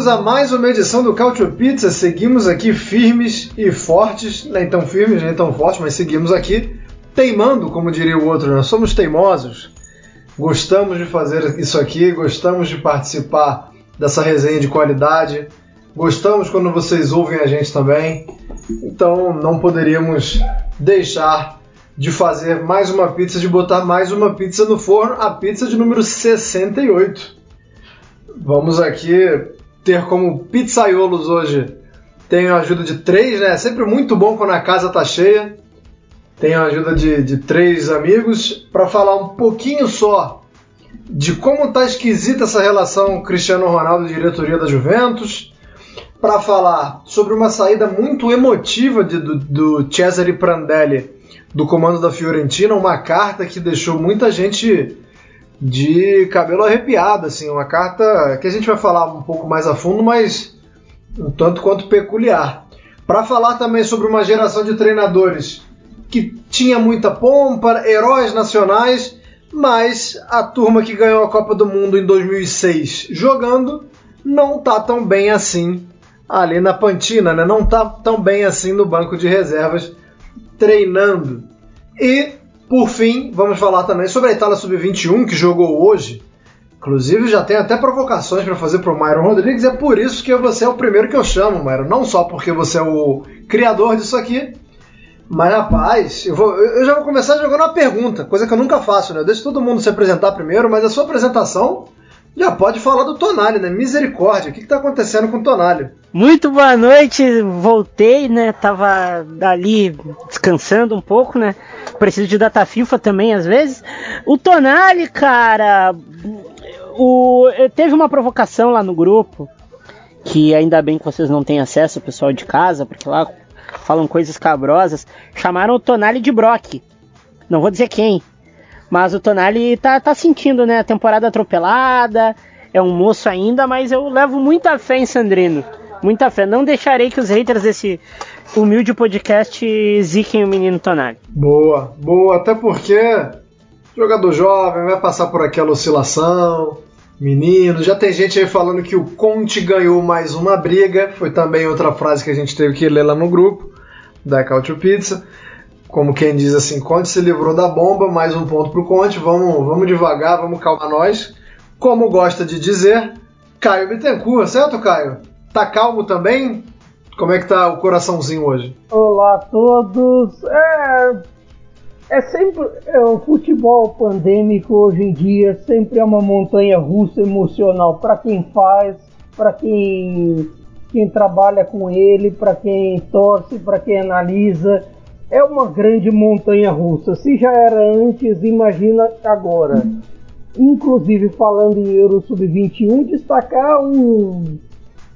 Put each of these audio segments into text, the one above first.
Bem-vindos a mais uma edição do Cautio Pizza. Seguimos aqui firmes e fortes, nem tão firmes, nem tão fortes, mas seguimos aqui teimando, como diria o outro, nós somos teimosos. Gostamos de fazer isso aqui, gostamos de participar dessa resenha de qualidade, gostamos quando vocês ouvem a gente também. Então não poderíamos deixar de fazer mais uma pizza, de botar mais uma pizza no forno, a pizza de número 68. Vamos aqui ter como pizzaiolos hoje. Tenho a ajuda de três, né? É sempre muito bom quando a casa tá cheia. Tenho a ajuda de, de três amigos para falar um pouquinho só de como tá esquisita essa relação Cristiano Ronaldo e diretoria da Juventus. Para falar sobre uma saída muito emotiva de, do, do Cesare Prandelli do comando da Fiorentina, uma carta que deixou muita gente de cabelo arrepiado, assim, uma carta que a gente vai falar um pouco mais a fundo, mas um tanto quanto peculiar. Para falar também sobre uma geração de treinadores que tinha muita pompa, heróis nacionais, mas a turma que ganhou a Copa do Mundo em 2006 jogando não tá tão bem assim ali na Pantina, né? Não tá tão bem assim no banco de reservas treinando. E por fim, vamos falar também sobre a Itália Sub-21, que jogou hoje. Inclusive, já tem até provocações para fazer para o Myron Rodrigues. É por isso que você é o primeiro que eu chamo, Myron. Não só porque você é o criador disso aqui, mas rapaz, eu, vou, eu já vou começar jogando uma pergunta, coisa que eu nunca faço, né? Eu deixo todo mundo se apresentar primeiro, mas a sua apresentação já pode falar do Tonali, né? Misericórdia, o que está acontecendo com o Tonali? Muito boa noite, voltei, né? Tava ali descansando um pouco, né? Preciso de data FIFA também às vezes. O Tonali, cara, o, teve uma provocação lá no grupo, que ainda bem que vocês não têm acesso, pessoal de casa, porque lá falam coisas cabrosas. Chamaram o Tonali de Brock. Não vou dizer quem, mas o Tonali tá, tá sentindo, né? A temporada atropelada, é um moço ainda, mas eu levo muita fé em Sandrino. Muita fé. Não deixarei que os haters desse humilde podcast ziquem o menino Tonali. Boa, boa. Até porque jogador jovem vai passar por aquela oscilação. Menino, já tem gente aí falando que o Conte ganhou mais uma briga. Foi também outra frase que a gente teve que ler lá no grupo da Cautio Pizza como quem diz assim, Conte se livrou da bomba, mais um ponto pro Conte, vamos, vamos devagar, vamos calmar nós. Como gosta de dizer, Caio Bittencourt, certo, Caio? Tá calmo também? Como é que tá o coraçãozinho hoje? Olá a todos. É, é sempre é, o futebol pandêmico hoje em dia sempre é uma montanha russa emocional para quem faz, para quem quem trabalha com ele, para quem torce, para quem analisa é uma grande montanha russa. Se já era antes, imagina agora. Inclusive, falando em Euro Sub-21, destacar um, um,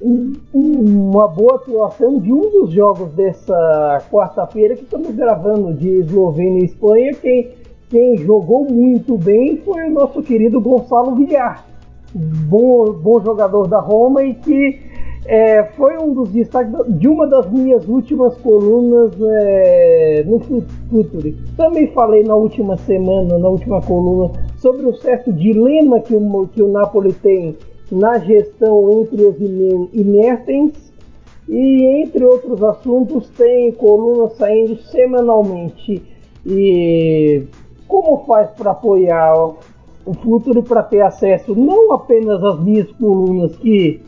uma boa atuação de um dos jogos dessa quarta-feira que estamos gravando de Eslovênia e Espanha. Quem, quem jogou muito bem foi o nosso querido Gonçalo Villar, bom, bom jogador da Roma e que é, foi um dos destaques de uma das minhas últimas colunas é, no Futuri. Também falei na última semana, na última coluna, sobre o certo dilema que o, que o Napoli tem na gestão entre os inertens e entre outros assuntos tem colunas saindo semanalmente. E como faz para apoiar o Futuri para ter acesso não apenas às minhas colunas que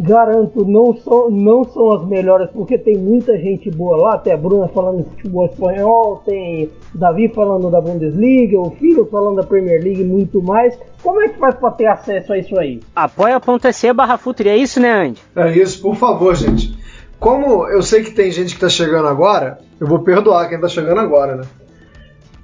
Garanto, não são, não são as melhores, porque tem muita gente boa lá. Tem a Bruna falando de futebol espanhol, tem Davi falando da Bundesliga, o Filho falando da Premier League e muito mais. Como é que faz para ter acesso a isso aí? Apoia.se barra Futuri, é isso, né, Andy? É isso, por favor, gente. Como eu sei que tem gente que tá chegando agora, eu vou perdoar quem tá chegando agora, né?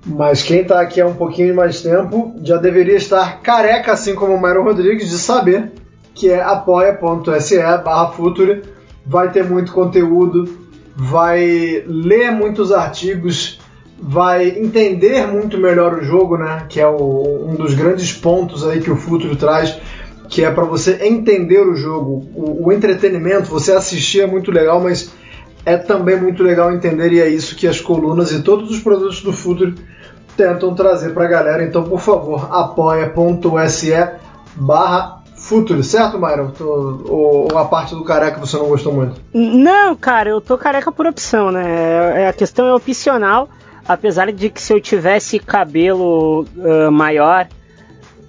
Mas quem está aqui há um pouquinho mais tempo já deveria estar careca, assim como o Mário Rodrigues, de saber que é apoia.se barra Future. Vai ter muito conteúdo, vai ler muitos artigos, vai entender muito melhor o jogo, né? Que é o, um dos grandes pontos aí que o Futuro traz, que é para você entender o jogo. O, o, entretenimento, você assistir é muito legal, mas é também muito legal entender e é isso que as colunas e todos os produtos do Futuro tentam trazer para a galera. Então, por favor, apoia.se barra Futuro, certo, Myron? Ou, ou, a parte do careca você não gostou muito? Não, cara, eu tô careca por opção, né? É, a questão é opcional, apesar de que se eu tivesse cabelo uh, maior,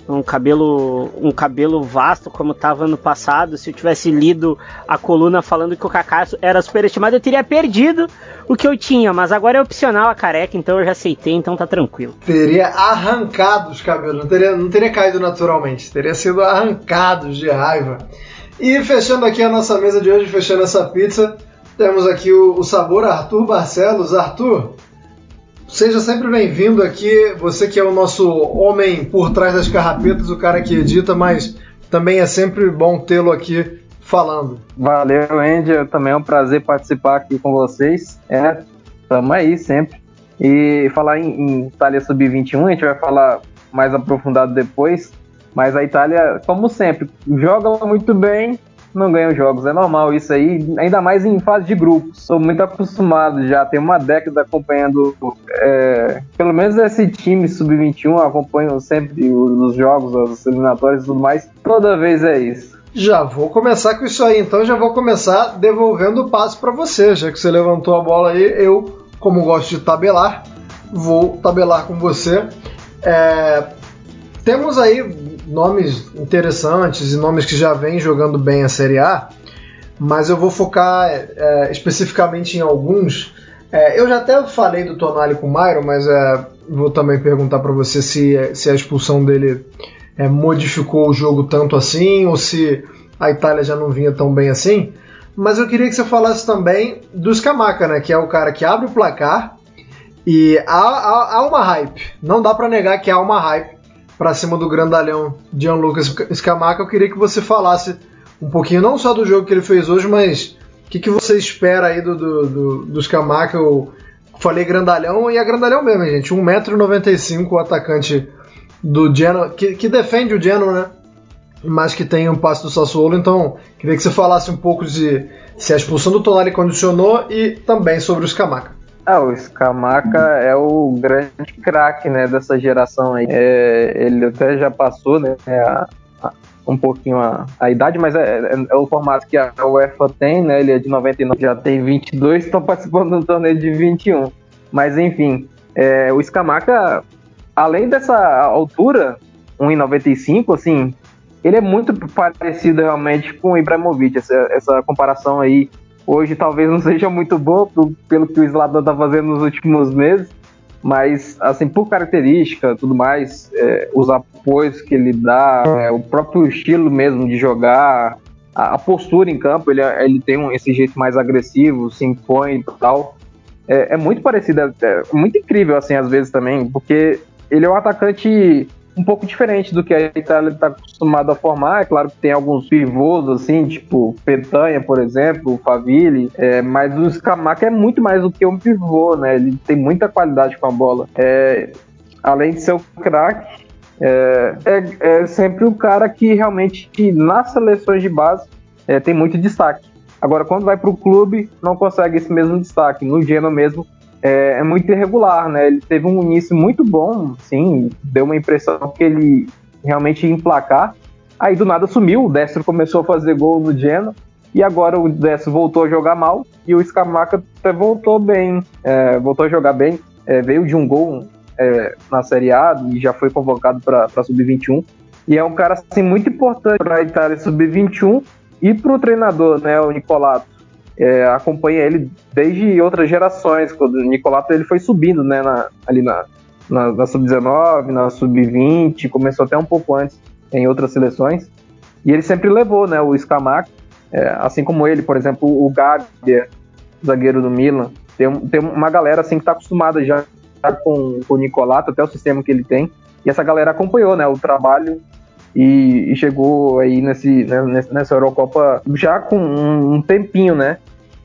um cabelo um cabelo vasto como estava no passado, se eu tivesse lido a coluna falando que o Kaká era superestimado, eu teria perdido o que eu tinha, mas agora é opcional a careca, então eu já aceitei, então tá tranquilo. Teria arrancado os cabelos, não teria, não teria caído naturalmente, teria sido arrancados de raiva. E fechando aqui a nossa mesa de hoje, fechando essa pizza, temos aqui o, o sabor Arthur Barcelos. Arthur, Seja sempre bem-vindo aqui, você que é o nosso homem por trás das carrapetas, o cara que edita, mas também é sempre bom tê-lo aqui falando. Valeu, Andy, também é um prazer participar aqui com vocês. É, tamo aí sempre. E falar em, em Itália Sub-21, a gente vai falar mais aprofundado depois, mas a Itália, como sempre, joga muito bem, não ganha os jogos. É normal isso aí, ainda mais em fase de grupos. Sou muito acostumado já, tenho uma década acompanhando, é, pelo menos esse time sub-21, acompanho sempre os jogos, as eliminatórias e tudo mais. Toda vez é isso. Já vou começar com isso aí, então já vou começar devolvendo o passe para você, já que você levantou a bola aí, eu, como gosto de tabelar, vou tabelar com você. É, temos aí nomes interessantes e nomes que já vêm jogando bem a Série A, mas eu vou focar é, especificamente em alguns. É, eu já até falei do Tonali com o Mairo, mas é, vou também perguntar para você se, se a expulsão dele é, modificou o jogo tanto assim ou se a Itália já não vinha tão bem assim. Mas eu queria que você falasse também do Scamaca, né, que é o cara que abre o placar e há, há, há uma hype. Não dá para negar que há uma hype para cima do grandalhão Gianluca Scamaca, eu queria que você falasse um pouquinho não só do jogo que ele fez hoje, mas o que, que você espera aí do, do, do, do? Eu falei grandalhão e é grandalhão mesmo, gente. 1,95m o atacante do Genoa, que, que defende o Genoa, né? Mas que tem um passe do Sassuolo, então queria que você falasse um pouco de se a expulsão do Tonali condicionou e também sobre o Scamaca. Ah, o Scamaca é o grande craque né, dessa geração aí. É, ele até já passou né, a, a, um pouquinho a, a idade, mas é, é, é, o formato que a UEFA tem, né? Ele é de 99, já tem 22, estão participando de um torneio de 21. Mas enfim, é, o Scamaca, além dessa altura, 1,95, assim, ele é muito parecido realmente com o Ibrahimovic, essa, essa comparação aí Hoje talvez não seja muito boa pelo que o Slatan tá fazendo nos últimos meses, mas assim por característica, tudo mais, é, os apoios que ele dá, é, o próprio estilo mesmo de jogar, a, a postura em campo, ele, ele tem um, esse jeito mais agressivo, se impõe e tal. É, é muito parecido, é, é muito incrível assim às vezes também, porque ele é um atacante um pouco diferente do que a Itália está acostumada a formar. É claro que tem alguns pivôs, assim, tipo Petanha, por exemplo, Favilli, é, mas o Scamaca é muito mais do que um pivô, né? Ele tem muita qualidade com a bola. É, além de ser o craque, é, é, é, sempre o cara que realmente, que nas seleções de base, é, tem muito destaque. Agora, quando vai para o clube, não consegue esse mesmo destaque. No Genoa mesmo, é, é, muito irregular, né? Ele teve um início muito bom, sim, deu uma impressão que ele realmente ia emplacar. Aí do nada sumiu, o Destro começou a fazer gol no Genoa, e agora o Destro voltou a jogar mal, e o Scamaca até voltou bem, é, voltou a jogar bem, é, veio de um gol é, na Série A e já foi convocado para Sub-21. E é um cara assim, muito importante para a Itália Sub-21 e para o treinador, né, o Nicolato é, acompanha ele desde outras gerações, quando o Nicolato ele foi subindo, né, na, ali na, na, na sub-19, na sub-20, começou até um pouco antes em outras seleções, e ele sempre levou, né, o Scamac, é, assim como ele, por exemplo, o Gabi, zagueiro do Milan, tem, tem uma galera assim que está acostumada já com, com o Nicolato, até o sistema que ele tem. E essa galera acompanhou, né, o trabalho e, e chegou aí nesse, né, nessa Eurocopa já com um, tempinho, né?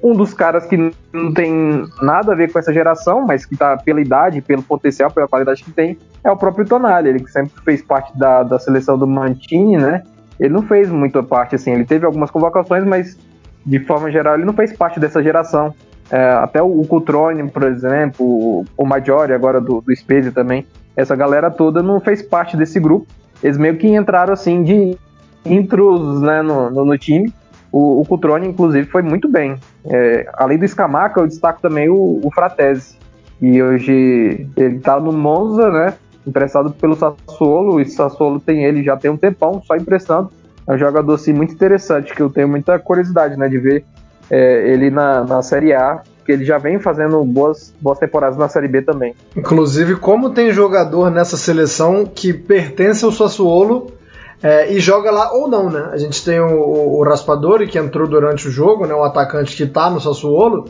Um dos caras que não tem nada a ver com essa geração, mas que tá pela idade, pelo potencial, pela qualidade que tem, é o próprio Tonali. Ele que sempre fez parte da, da seleção do Mantini, né? Ele não fez muita parte, assim. Ele teve algumas convocações, mas de forma geral ele não fez parte dessa geração. É, até o, o Cutrone, por exemplo, o, o Maggiore agora do, do Spezia também. Essa galera toda não fez parte desse grupo. Eles meio que entraram assim de intrusos né, no, no, no time o, o Cutrone, inclusive, foi muito bem. É, além do Scamaca, eu destaco também o, o Fratese. E hoje ele está no Monza, né? Emprestado pelo Sassuolo. E Sassuolo tem ele já tem um tempão, só emprestando. É um jogador assim, muito interessante, que eu tenho muita curiosidade né, de ver é, ele na, na Série A, porque ele já vem fazendo boas, boas temporadas na Série B também. Inclusive, como tem jogador nessa seleção que pertence ao Sassuolo é, e joga lá ou não, né? A gente tem o, o Raspadori, que entrou durante o jogo, né? O atacante que tá no Sassuolo.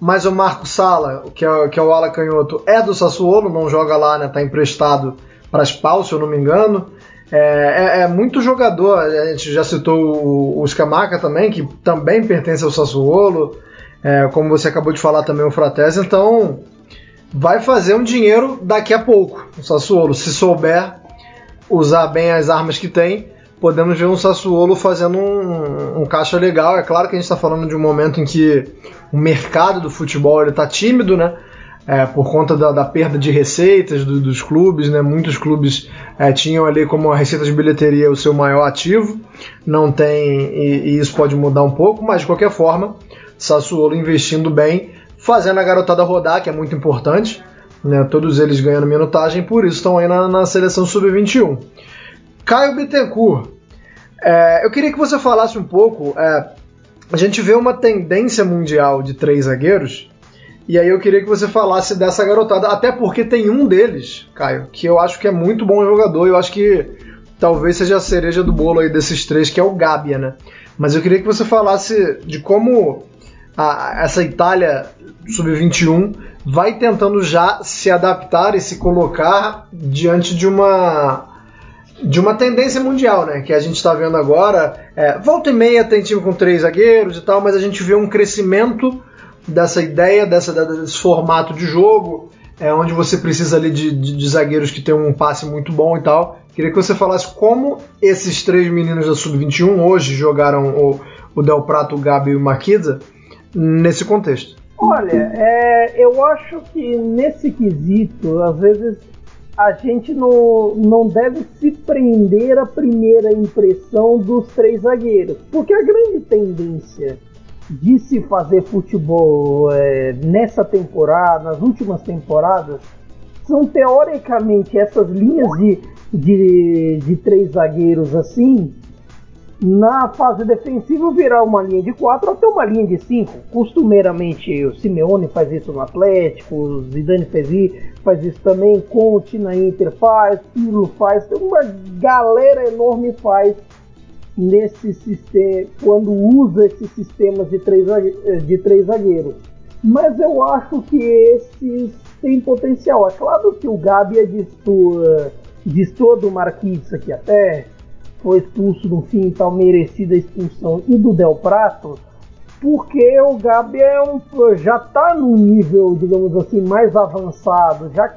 Mas o Marco Sala, que é, que é o ala canhoto, é do Sassuolo, não joga lá, né? Tá emprestado para Spal, se eu não me engano. É, é, é, muito jogador, a gente já citou o, o Scamaca também, que também pertence ao Sassuolo. É, como você acabou de falar também o Fratese, então vai fazer um dinheiro daqui a pouco, o Sassuolo, se souber usar bem as armas que tem, podemos ver um Sassuolo fazendo um, um caixa legal. É claro que a gente está falando de um momento em que o mercado do futebol está tímido, né? É, por conta da, da, perda de receitas do, dos clubes, né? Muitos clubes é, tinham ali como a receita de bilheteria o seu maior ativo, não tem e, e, isso pode mudar um pouco, mas de qualquer forma, Sassuolo investindo bem, fazendo a garotada rodar, que é muito importante né, todos eles ganhando minutagem, por isso estão aí na, na seleção sub-21. Caio Bittencourt, é, eu queria que você falasse um pouco. É, a gente vê uma tendência mundial de três zagueiros, e aí eu queria que você falasse dessa garotada, até porque tem um deles, Caio, que eu acho que é muito bom jogador, eu acho que talvez seja a cereja do bolo aí desses três, que é o Gabia, né? Mas eu queria que você falasse de como a, essa Itália sub-21 vai tentando já se adaptar e se colocar diante de uma de uma tendência mundial, né? Que a gente está vendo agora. É, volta e meia tem time com três zagueiros e tal, mas a gente vê um crescimento dessa ideia, dessa, desse formato de jogo, é, onde você precisa ali de, de, de zagueiros que tem um passe muito bom e tal. Queria que você falasse como esses três meninos da Sub-21 hoje jogaram o, o Del Prato, o Gabi e o Marquisa nesse contexto. Olha, é, eu acho que nesse quesito, às vezes a gente não, não deve se prender à primeira impressão dos três zagueiros, porque a grande tendência de se fazer futebol é, nessa temporada, nas últimas temporadas, são teoricamente essas linhas de, de, de três zagueiros assim, na fase defensiva virar uma linha de 4 até uma linha de 5. Costumeiramente o Simeone faz isso no Atlético, o Zidane fez isso, faz isso também, Conte na Inter faz, Pirlo faz, uma galera enorme faz nesse sistema, quando usa esses sistemas de três, de três zagueiros. Mas eu acho que esses têm potencial. É claro que o Gabi é destoa, destoa do Marquinhos aqui até foi expulso no fim, tal merecida expulsão, e do Del Prato, porque o Gabi é um, já está no nível, digamos assim, mais avançado, já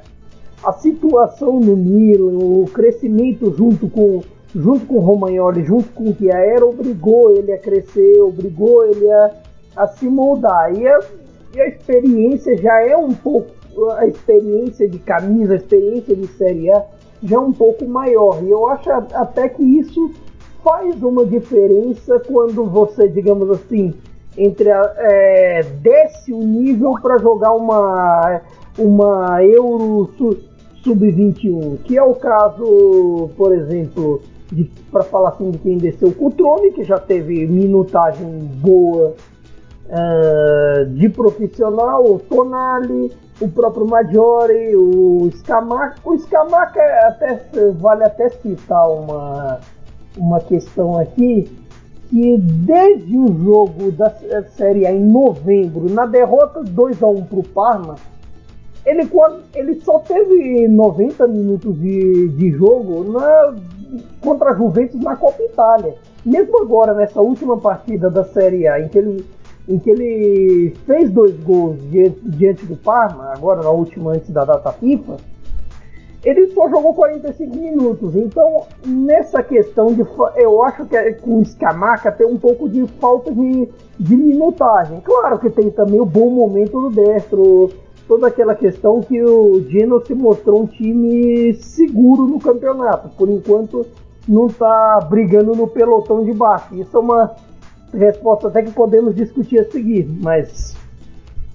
a situação no Milan, o crescimento junto com junto com o Romagnoli, junto com o Chiaera, obrigou ele a crescer, obrigou ele a, a se moldar. E a, e a experiência já é um pouco a experiência de camisa, a experiência de Série A já um pouco maior. E eu acho até que isso faz uma diferença quando você, digamos assim, entre a, é, desce o nível para jogar uma, uma Euro Sub-21, que é o caso, por exemplo, para falar assim de quem desceu o Cutrone, que já teve minutagem boa uh, de profissional, o Tonali, o próprio Maggiore, o Scamaca. O Scamaca é até, vale até citar uma, uma questão aqui, que desde o jogo da Série A em novembro, na derrota 2 a 1 para o Parma, ele, ele só teve 90 minutos de, de jogo na, contra a Juventus na Copa Itália. Mesmo agora, nessa última partida da Série A, em que ele, em que ele fez dois gols diante, diante do Parma, agora na última antes da data FIFA, ele só jogou 45 minutos. Então, nessa questão de. Eu acho que é, com o Scamaca tem um pouco de falta de, de minutagem. Claro que tem também o bom momento do Destro, toda aquela questão que o Geno se mostrou um time seguro no campeonato. Por enquanto, não está brigando no pelotão de baixo. Isso é uma resposta até que podemos discutir a seguir, mas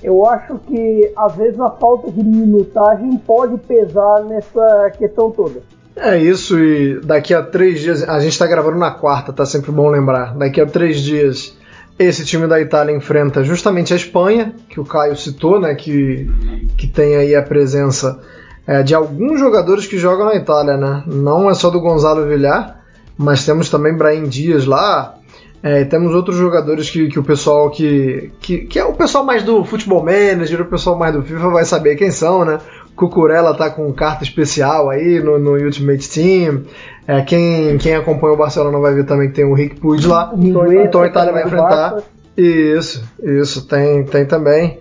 eu acho que às vezes a falta de minutagem pode pesar nessa questão toda. É isso, e daqui a três dias, a gente está gravando na quarta, tá sempre bom lembrar. Daqui a três dias, esse time da Itália enfrenta justamente a Espanha, que o Caio citou, né, que, que tem aí a presença é, de alguns jogadores que jogam na Itália, né? Não é só do Gonzalo Villar, mas temos também Brahim Dias lá, é, temos outros jogadores que, que o pessoal que, que, que. é o pessoal mais do Futebol Manager, o pessoal mais do FIFA vai saber quem são, né? Cucurella tá com carta especial aí no, no Ultimate Team. É, quem, quem acompanha o Barcelona vai ver também que tem o Rick Puig lá. Então a Itália vai enfrentar. Isso, isso, tem, tem também.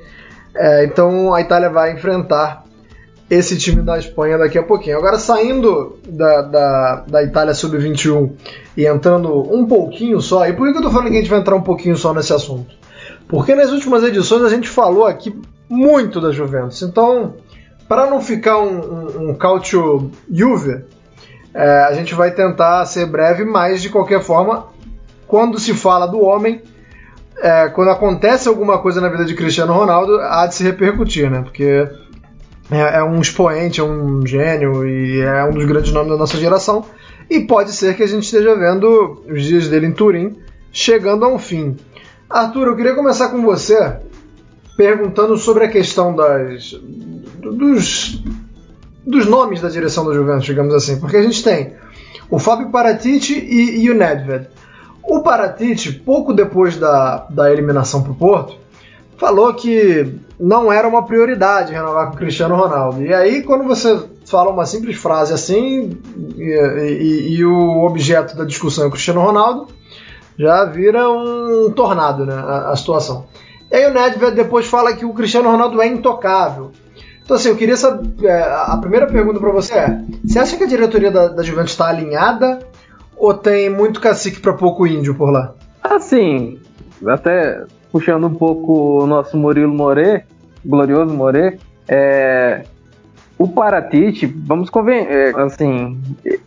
É, então a Itália vai enfrentar esse time da Espanha daqui a pouquinho. Agora, saindo da, da, da Itália Sub-21 e entrando um pouquinho só, e por que eu tô falando que a gente vai entrar um pouquinho só nesse assunto? Porque nas últimas edições a gente falou aqui muito da Juventus. Então, para não ficar um, um, um cautio Juve, é, a gente vai tentar ser breve, mas de qualquer forma, quando se fala do homem, é, quando acontece alguma coisa na vida de Cristiano Ronaldo, há de se repercutir, né? Porque é, é, um expoente, é um gênio e é um dos grandes nomes da nossa geração. E pode ser que a gente esteja vendo os dias dele em Turim chegando a um fim. Arthur, eu queria começar com você perguntando sobre a questão das dos, dos nomes da direção da Juventus, digamos assim, porque a gente tem o Fábio Paratici e, e o Nedved. O Paratici, pouco depois da, da eliminação para o Porto, falou que não era uma prioridade renovar com o Cristiano Ronaldo. E aí, quando você fala uma simples frase assim, e, e, e o objeto da discussão é o Cristiano Ronaldo, já vira um tornado né, a, a, situação. E aí o Nedved depois fala que o Cristiano Ronaldo é intocável. Então assim, eu queria saber, é, a primeira pergunta para você é, você acha que a diretoria da, da Juventus está alinhada ou tem muito cacique para pouco índio por lá? Assim, até puxando um pouco o nosso Murilo More, glorioso More, é, o Paratite, vamos convencer, é, assim,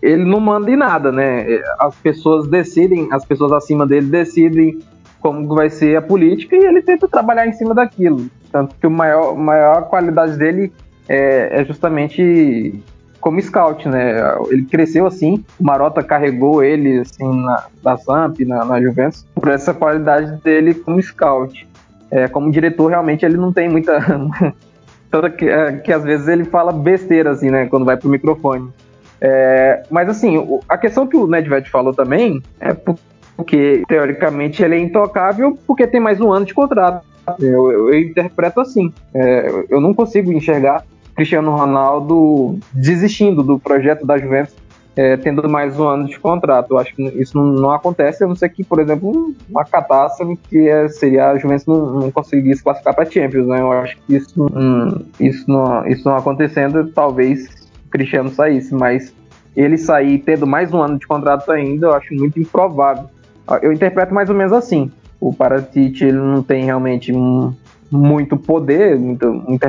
ele não manda em nada, né? As pessoas decidem, as pessoas acima dele decidem como vai ser a política e ele tenta trabalhar em cima daquilo. Tanto que a maior, maior qualidade dele é, é justamente como scout, né? Ele cresceu assim, o Marota carregou ele assim na, na Samp, na, na Juventus, por essa qualidade dele como scout. É, como diretor, realmente ele não tem muita. Tanto que, é, que às vezes ele fala besteira, assim, né? Quando vai pro microfone. É, mas assim, a questão que o Nedved falou também é porque, teoricamente, ele é intocável porque tem mais um ano de contrato. Eu, eu, interpreto assim. É, eu não consigo enxergar Cristiano Ronaldo desistindo do projeto da Juventus, é, tendo mais um ano de contrato. Eu acho que isso não, não, acontece, a não ser que, por exemplo, uma catástrofe que é, seria a Juventus não, não conseguisse classificar para Champions. Né? Eu acho que isso, hum, isso, não, isso não acontecendo, talvez Cristiano saísse, mas ele sair tendo mais um ano de contrato ainda, eu acho muito improvável. Eu interpreto mais ou menos assim. O Paratici ele não tem realmente um, muito poder, muita, muita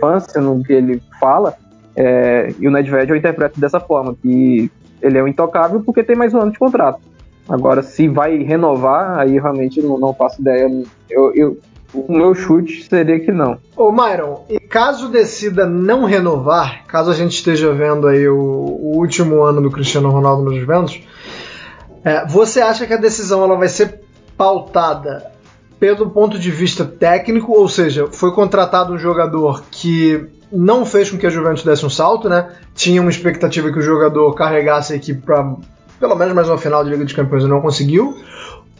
relevância no que ele fala, é, e o Nedved eu interpreto dessa forma, que ele é um intocável porque tem mais um ano de contrato. Agora, se vai renovar, aí realmente não, não faço ideia. Eu, eu, o meu chute seria que não. Ô Myron, e caso decida não renovar, caso a gente esteja vendo aí o, o último ano do Cristiano Ronaldo nos Juventus, é, você acha que a decisão ela vai ser pautada pelo ponto de vista técnico, ou seja, foi contratado um jogador que não fez com que a Juventus desse um salto, né? Tinha uma expectativa que o jogador carregasse a equipe para pelo menos mais uma final de Liga dos Campeões e não conseguiu.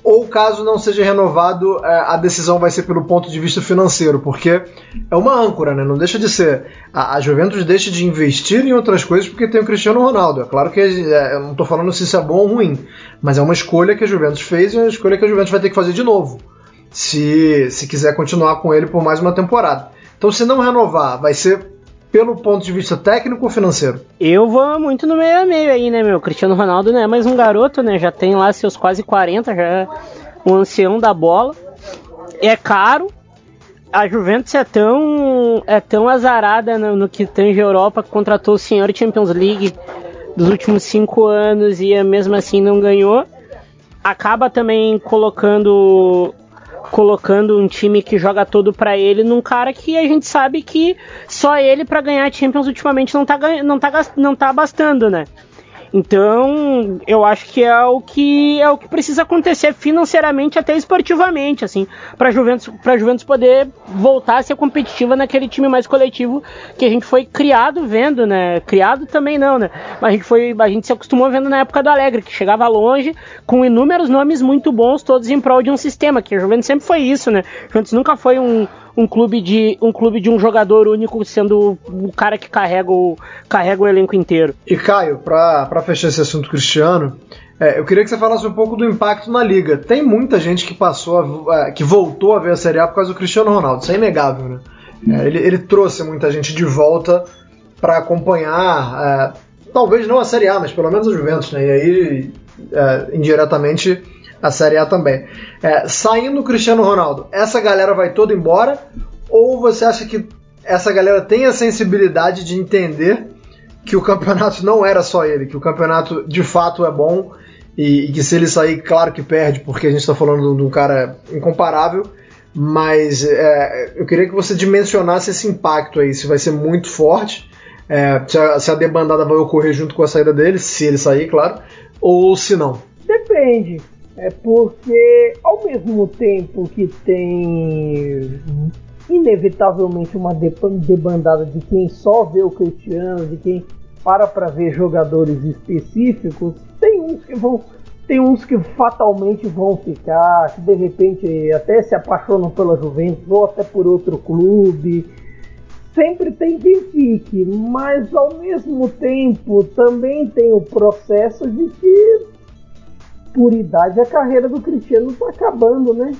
ou caso não seja renovado, é, a decisão vai ser pelo ponto de vista financeiro, porque é uma âncora, né? Não deixa de ser. A, Juventus deixa de investir em outras coisas porque tem o Cristiano Ronaldo. É claro que é, eu não estou falando se isso é bom ou ruim, mas é uma escolha que a Juventus fez e é uma escolha que a Juventus vai ter que fazer de novo, se, se quiser continuar com ele por mais uma temporada. Então, se não renovar, vai ser pelo ponto de vista técnico ou financeiro? Eu vou muito no meio a meio aí, né, meu? Cristiano Ronaldo não é mais um garoto, né? Já tem lá seus quase 40, já é um ancião da bola. É caro. A Juventus é tão, é tão azarada no, no que tange a Europa que contratou o senhor Champions League dos últimos cinco anos e mesmo assim não ganhou. Acaba também colocando colocando um time que joga todo para ele num cara que a gente sabe que só ele para ganhar Champions ultimamente não tá, não, tá, não tá bastando, né? Então, eu acho que é o que é o que precisa acontecer financeiramente até esportivamente, assim, para Juventus, para Juventus poder voltar a ser competitiva naquele time mais coletivo que a gente foi criado vendo, né? Criado também não, né? Mas a gente foi, a gente se acostumou vendo na época do Alegre, que chegava longe com inúmeros nomes muito bons, todos em prol de um sistema, que a Juventus sempre foi isso, né? A Juventus nunca foi um um clube de um clube de um jogador único sendo o cara que carrega o, carrega o elenco inteiro. E Caio, para fechar esse assunto Cristiano, é, eu queria que você falasse um pouco do impacto na liga. Tem muita gente que passou, a, que voltou a ver a Série A por causa do Cristiano Ronaldo, isso é inegável, né? É, ele, ele, trouxe muita gente de volta para acompanhar, é, talvez não a Série A, mas pelo menos a Juventus, né? E aí, é, indiretamente, a Série A também. É, saindo o Cristiano Ronaldo, essa galera vai toda embora? Ou você acha que essa galera tem a sensibilidade de entender que o campeonato não era só ele, que o campeonato de fato é bom e, e que se ele sair, claro que perde, porque a gente está falando de um cara incomparável, mas é, eu queria que você dimensionasse esse impacto aí, se vai ser muito forte, é, se, a, se a debandada vai ocorrer junto com a saída dele, se ele sair, claro, ou se não. Depende. É porque, ao mesmo tempo que tem inevitavelmente uma debandada de quem só vê o Cristiano, de quem para para ver jogadores específicos, tem uns que vão tem uns que fatalmente vão ficar, que de repente até se apaixonam pela Juventus ou até por outro clube. Sempre tem quem fique, mas ao mesmo tempo também tem o processo de que por idade, a carreira do Cristiano está acabando, né?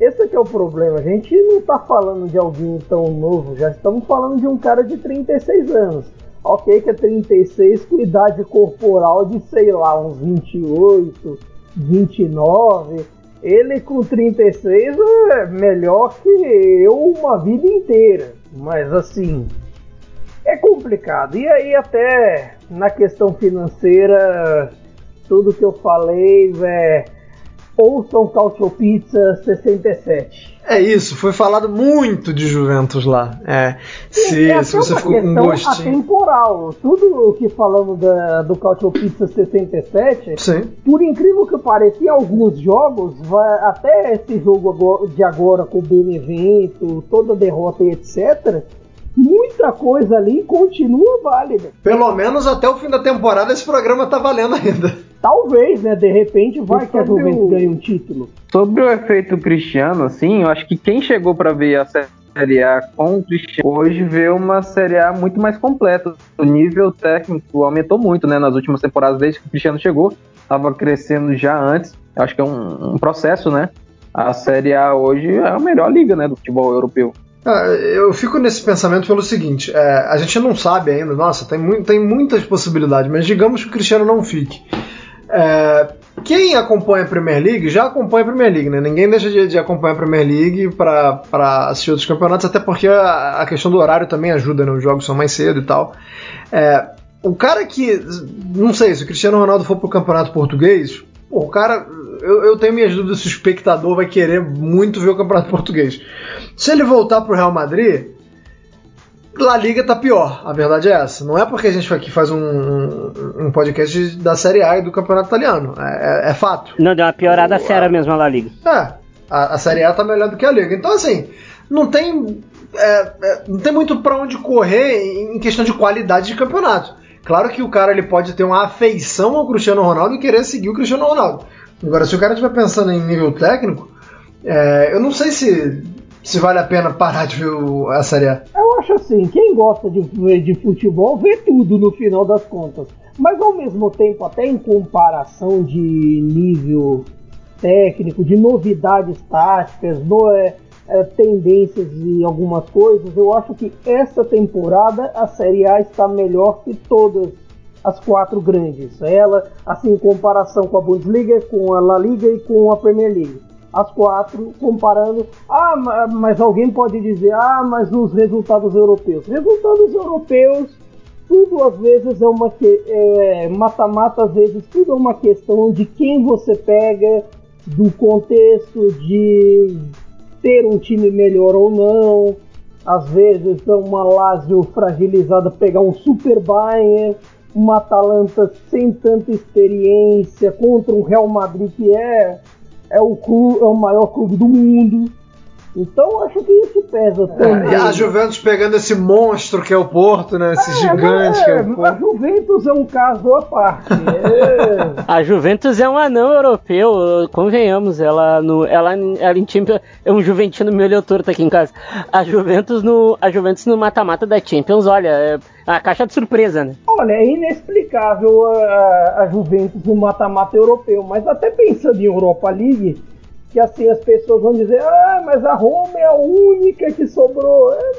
Esse é que é o problema. A gente não está falando de alguém tão novo, já estamos falando de um cara de 36 anos. Ok, que é 36 com idade corporal de sei lá, uns 28, 29. Ele com 36 é melhor que eu uma vida inteira. Mas assim, é complicado. E aí, até na questão financeira, tudo que eu falei, é. Ouçam Cautio Pizza 67. É isso, foi falado muito de Juventus lá. É, se, é se você ficou com gostinho. atemporal. Tudo o que falamos da, do Cautio Pizza 67, Sim. por incrível que pareça, em alguns jogos, até esse jogo de agora com o Benevento, toda derrota e etc., muita coisa ali continua válida. Pelo menos até o fim da temporada esse programa tá valendo ainda. Talvez, né? De repente vai que a Juventus ganhe um título. Sobre o efeito Cristiano, assim, eu acho que quem chegou para ver a Série A com o Cristiano hoje vê uma Série A muito mais completa. O nível técnico aumentou muito, né? Nas últimas temporadas, desde que o Cristiano chegou, estava crescendo já antes. Eu acho que é um, um processo, né? A Série A hoje é a melhor liga, né, do futebol europeu. Ah, eu fico nesse pensamento pelo seguinte: é, a gente não sabe ainda, nossa, tem, mu tem muitas possibilidades, mas digamos que o Cristiano não fique. É, quem acompanha a Premier League já acompanha a Premier League, né? Ninguém deixa de, de acompanhar a Premier League para assistir outros campeonatos, até porque a, a, questão do horário também ajuda, né? Os jogos são mais cedo e tal. É, o cara que. Não sei, se o Cristiano Ronaldo for pro campeonato português, pô, o cara. Eu, eu, tenho minhas dúvidas se o espectador vai querer muito ver o campeonato português. Se ele voltar pro Real Madrid, La Liga tá pior, a verdade é essa. Não é porque a gente aqui faz um, um, podcast da Série A e do Campeonato Italiano. É, é, é fato. Não, deu uma piorada o, séria a, mesmo a La Liga. É, a, a, Série A tá melhor do que a Liga. Então, assim, não tem, é, é não tem muito para onde correr em questão de qualidade de campeonato. Claro que o cara ele pode ter uma afeição ao Cristiano Ronaldo e querer seguir o Cristiano Ronaldo. Agora, se o cara estiver pensando em nível técnico, é, eu não sei se, se vale a pena parar de ver a Série A. Eu acho assim, quem gosta de, de futebol vê tudo no final das contas. Mas ao mesmo tempo, até em comparação de nível técnico, de novidades táticas, no, é, é, tendências e algumas coisas, eu acho que essa temporada a Série A está melhor que todas as quatro grandes. Ela, assim, em comparação com a Bundesliga, com a La Liga e com a Premier League. As quatro comparando. Ah, mas alguém pode dizer, ah, mas os resultados europeus. Resultados europeus tudo às vezes é uma é, mata-mata, é, às vezes tudo é uma questão de quem você pega, do contexto de ter um time melhor ou não. Às vezes é uma Lazio fragilizada pegar um Super Bayern, uma Atalanta sem tanta experiência contra um Real Madrid que é é o, clube, é o maior clube do mundo. Então acho que isso pesa é, também. É, e a Juventus pegando esse monstro que é o Porto, né? Esse é, gigante é, que é o Porto. A Juventus é um caso à parte. É. a Juventus é um anão europeu, convenhamos. Ela no, ela, ela em Champions é um Juventino meio torto aqui em casa. A Juventus no, a Juventus no mata-mata da Champions, olha, é a caixa de surpresa, né? Olha, é inexplicável a, a Juventus no mata-mata europeu, mas até pensando em Europa League que assim as pessoas vão dizer, ah, mas a Roma é a única que sobrou. É,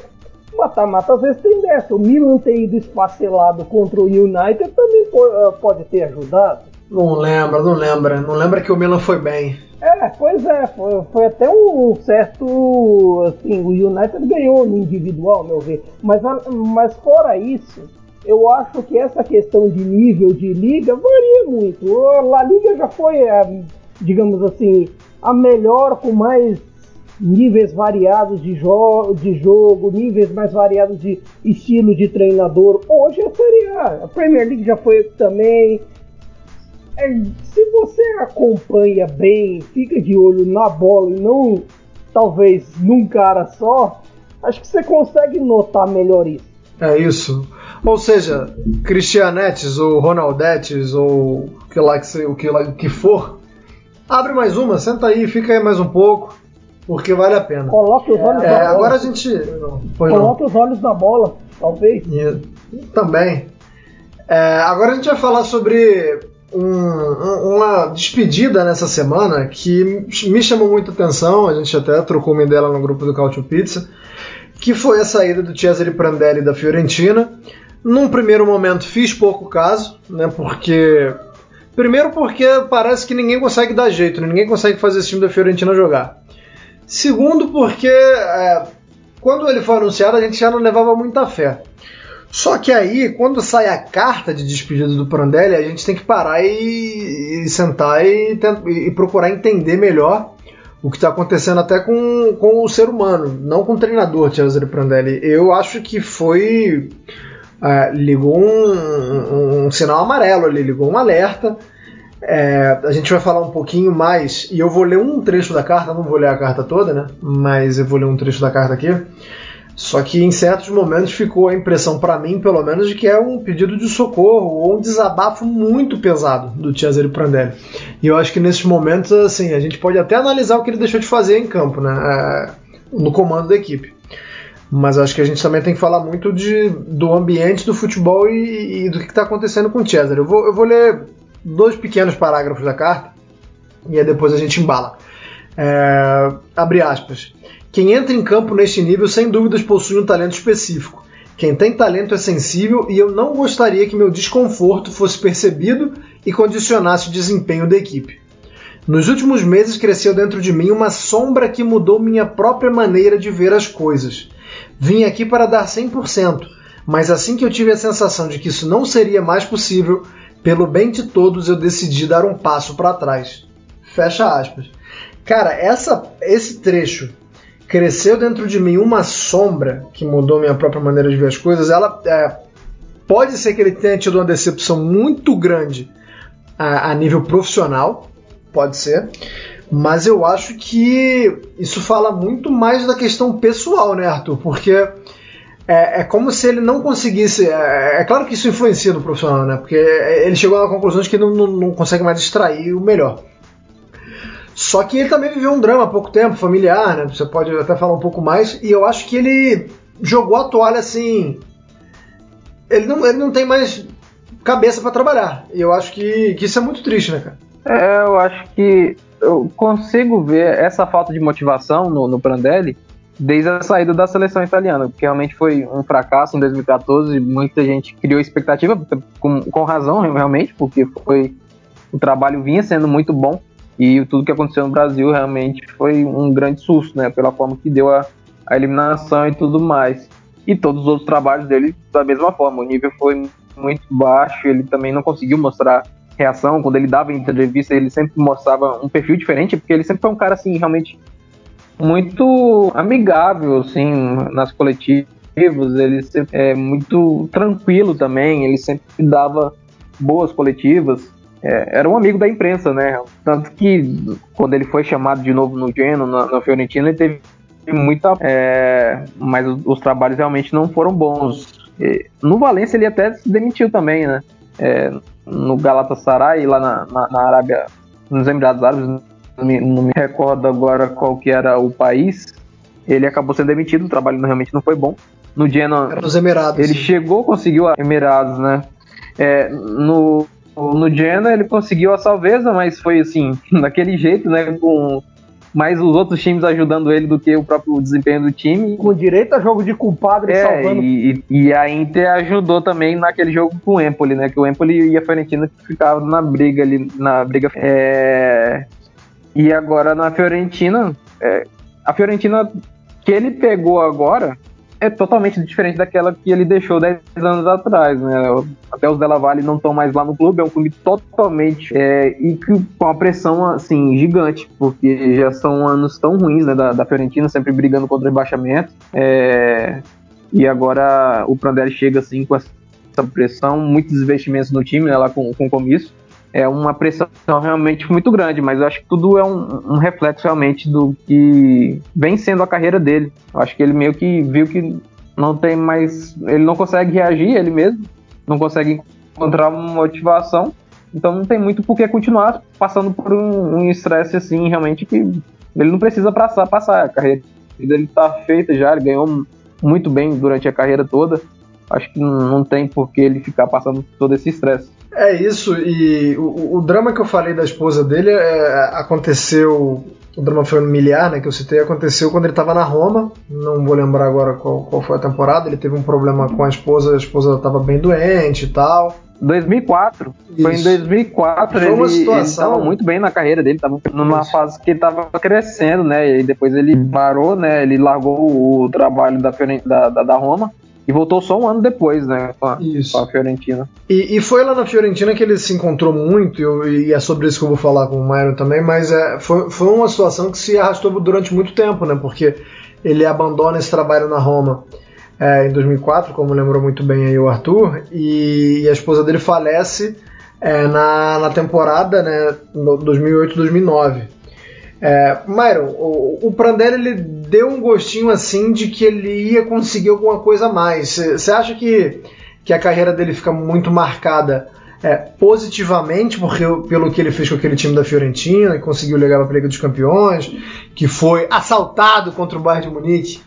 mata-mata às vezes tem dessa. O Milan ter ido esfacelado contra o United também ah, pode ter ajudado. Não lembra, não lembra. Não lembra que o Milan foi bem. É, pois é, foi, foi até um certo. Assim, o United ganhou no individual, meu ver. Mas, mas fora isso, eu acho que essa questão de nível de liga varia muito. A La Liga já foi, é, digamos assim, a melhor com mais níveis variados de, jo de jogo, níveis mais variados de estilo de treinador. Hoje a Série A, a Premier League já foi também. É, se você acompanha bem, fica de olho na bola e não talvez num cara só, acho que você consegue notar melhor isso. É isso. Ou seja, Cristianetes ou Ronaldetes ou que lá que, o que, lá, que for, Abre mais uma, senta aí, fica aí mais um pouco, porque vale a pena. Coloque os olhos é, na bola. Agora a gente. Coloque os olhos na bola, talvez. Também. É, agora a gente vai falar sobre um, uma despedida nessa semana que me chamou muita atenção. A gente até trocou uma dela no grupo do Cautio Pizza, que foi a saída do Cesare Prandelli da Fiorentina. Num primeiro momento fiz pouco caso, né, porque Primeiro porque parece que ninguém consegue dar jeito, né? ninguém consegue fazer esse time da Fiorentina jogar. Segundo porque é, quando ele foi anunciado a gente já não levava muita fé. Só que aí, quando sai a carta de despedida do Prandelli, a gente tem que parar e, e sentar e, e, procurar entender melhor o que está acontecendo até com, com o ser humano, não com o treinador Cesare Prandelli. Eu acho que foi é, ligou um, um, um, sinal amarelo ali, ligou um alerta. É, a gente vai falar um pouquinho mais, e eu vou ler um trecho da carta, não vou ler a carta toda, né? Mas eu vou ler um trecho da carta aqui. Só que em certos momentos ficou a impressão, para mim pelo menos, de que é um pedido de socorro ou um desabafo muito pesado do Cesare Prandelli. E eu acho que nesses momentos, assim, a gente pode até analisar o que ele deixou de fazer em campo, né? É, no comando da equipe mas acho que a gente também tem que falar muito de, do ambiente do futebol e, e do que está acontecendo com o Cesar. Eu vou, eu vou ler dois pequenos parágrafos da carta e aí depois a gente embala. É, abre aspas. Quem entra em campo neste nível sem dúvidas possui um talento específico. Quem tem talento é sensível e eu não gostaria que meu desconforto fosse percebido e condicionasse o desempenho da equipe. Nos últimos meses cresceu dentro de mim uma sombra que mudou minha própria maneira de ver as coisas. Vim aqui para dar 100%, mas assim que eu tive a sensação de que isso não seria mais possível, pelo bem de todos eu decidi dar um passo para trás. Fecha aspas. Cara, essa, esse trecho cresceu dentro de mim uma sombra que mudou minha própria maneira de ver as coisas. Ela é, pode ser que ele tenha tido uma decepção muito grande a, a nível profissional, pode ser. Mas eu acho que isso fala muito mais da questão pessoal, né, Arthur? Porque é, é como se ele não conseguisse. É, é, claro que isso influencia no profissional, né? Porque ele chegou à conclusão de que não, não, não consegue mais extrair o melhor. Só que ele também viveu um drama há pouco tempo, familiar, né? Você pode até falar um pouco mais. E eu acho que ele jogou a toalha assim. Ele não, ele não tem mais cabeça para trabalhar. E eu acho que, que isso é muito triste, né, cara? É, eu acho que eu consigo ver essa falta de motivação no, no Prandelli desde a saída da seleção italiana, porque realmente foi um fracasso em 2014, muita gente criou expectativa, com, com razão realmente, porque foi o trabalho vinha sendo muito bom e tudo que aconteceu no Brasil realmente foi um grande susto, né, pela forma que deu a, a eliminação e tudo mais. E todos os outros trabalhos dele da mesma forma, o nível foi muito baixo, ele também não conseguiu mostrar reação, quando ele dava entrevista, ele sempre mostrava um perfil diferente, porque ele sempre foi um cara assim, realmente muito amigável, assim, nas coletivas, ele sempre é muito tranquilo também, ele sempre dava boas coletivas. É, era um amigo da imprensa, né? Tanto que quando ele foi chamado de novo no Geno, na, na Fiorentina, ele teve muita. É, mas os, os, trabalhos realmente não foram bons. E, no Valência ele até se demitiu também, né? É, no Galatasaray, lá na, na, na Arábia, nos Emirados Árabes, não me, não me recordo agora qual que era o país, ele acabou sendo demitido, o trabalho realmente não foi bom. No Genoa, era nos Emirados. Ele chegou, conseguiu a Emirados, né? É, no, no Genoa ele conseguiu a salveza, mas foi assim, daquele jeito, né? Com mais os outros times ajudando ele do que o próprio desempenho do time. Com direito a jogo de culpado é, salvando. E, e, a Inter ajudou também naquele jogo com o Empoli, né? Que o Empoli e a Fiorentina ficavam na briga ali, na briga. É, e agora na Fiorentina, é, a Fiorentina que ele pegou agora é totalmente diferente daquela que ele deixou 10 anos atrás, né? Até os Della Valle não estão mais lá no clube, é um clube totalmente é, e com a pressão assim gigante, porque já são anos tão ruins né, da, da Fiorentina, sempre brigando contra o rebaixamento. É, e agora o Prandelli chega assim com essa pressão, muitos investimentos no time, né, lá com, com o comício é uma pressão realmente muito grande, mas eu acho que tudo é um, um, reflexo realmente do que vem sendo a carreira dele. Eu acho que ele meio que viu que não tem mais. Ele não consegue reagir ele mesmo, não consegue encontrar uma motivação, então não tem muito por que continuar passando por um estresse um assim, realmente que ele não precisa passar, passar. A carreira dele está feita já, ele ganhou muito bem durante a carreira toda. Acho que não tem por que ele ficar passando todo esse estresse. É isso, e o, o, drama que eu falei da esposa dele é, aconteceu. O drama familiar, né, que eu citei, aconteceu quando ele estava na Roma. Não vou lembrar agora qual, qual foi a temporada. Ele teve um problema com a esposa, a esposa estava bem doente e tal. 2004. Isso. Foi em 2004. Foi uma ele, situação... ele tava muito bem na carreira dele, tava numa Isso. fase que ele tava crescendo, né? E depois ele parou, né? Ele largou o trabalho da, da, da, da Roma e voltou só um ano depois, né? Com a, com a Fiorentina. E, e, foi lá na Fiorentina que ele se encontrou muito, e, e é sobre isso que eu vou falar com o Myron também, mas é, foi, foi uma situação que se arrastou durante muito tempo, né? Porque ele abandona esse trabalho na Roma é, em 2004, como lembrou muito bem aí o Arthur, e, e a esposa dele falece é, na, na temporada, né? 2008-2009. É, Myron, o, o Prandelli ele deu um gostinho assim de que ele ia conseguir alguma coisa a mais. Você acha que, que a carreira dele fica muito marcada é, positivamente porque, pelo que ele fez com aquele time da Fiorentina, que conseguiu ligar para a Liga dos Campeões, que foi assaltado contra o Bayern de Munique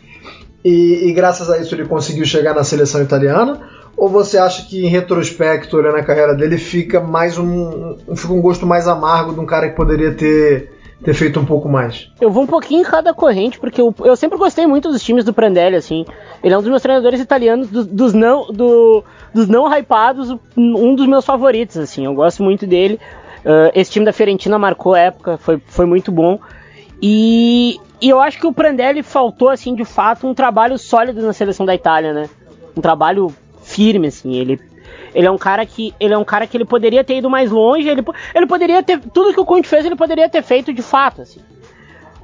e, e, graças a isso ele conseguiu chegar na seleção italiana? Ou você acha que em retrospecto, olhando a carreira dele, fica mais um, fica um gosto mais amargo de um cara que poderia ter ter feito um pouco mais. Eu vou um pouquinho em cada corrente, porque eu, eu sempre gostei muito dos times do Prandelli, assim. Ele é um dos meus treinadores italianos, do, dos, não, do, dos não hypados, um dos meus favoritos, assim. Eu gosto muito dele. Uh, esse time da Fiorentina marcou época, foi, foi muito bom. E, e eu acho que o Prandelli faltou, assim, de fato, um trabalho sólido na seleção da Itália, né? Um trabalho firme, assim. Ele ele é um cara que ele é um cara que ele poderia ter ido mais longe, ele, ele poderia ter tudo que o Conte fez, ele poderia ter feito de fato, assim.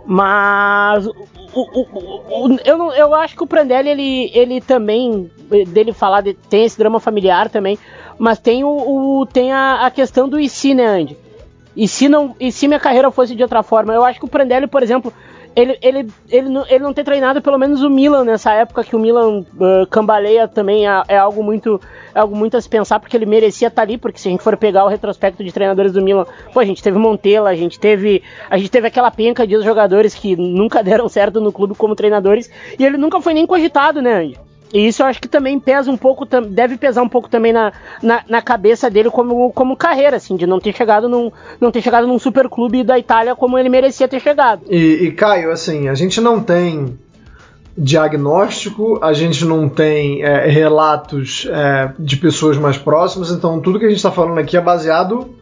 Mas o, o, o, eu, não, eu acho que o Prandelli ele, ele também dele falar de, tem esse drama familiar também, mas tem o, tem a, a, questão do e se, né, Andy? E se não, e se minha carreira fosse de outra forma? Eu acho que o Prandelli, por exemplo, ele, ele, ele, não, ele não ter treinado pelo menos o Milan nessa época que o Milan uh, cambaleia também é, é, algo muito é algo muito a se pensar porque ele merecia estar ali porque se a gente for pegar o retrospecto de treinadores do Milan pô a gente teve Montella a gente teve a gente teve aquela penca de jogadores que nunca deram certo no clube como treinadores e ele nunca foi nem cogitado né Andy? E isso eu acho que também pesa um pouco, deve pesar um pouco também na, na, na, cabeça dele como, como carreira, assim, de não ter chegado num, não ter chegado num super clube da Itália como ele merecia ter chegado. E, e Caio, assim, a gente não tem diagnóstico, a gente não tem é, relatos é, de pessoas mais próximas, então tudo que a gente está falando aqui é baseado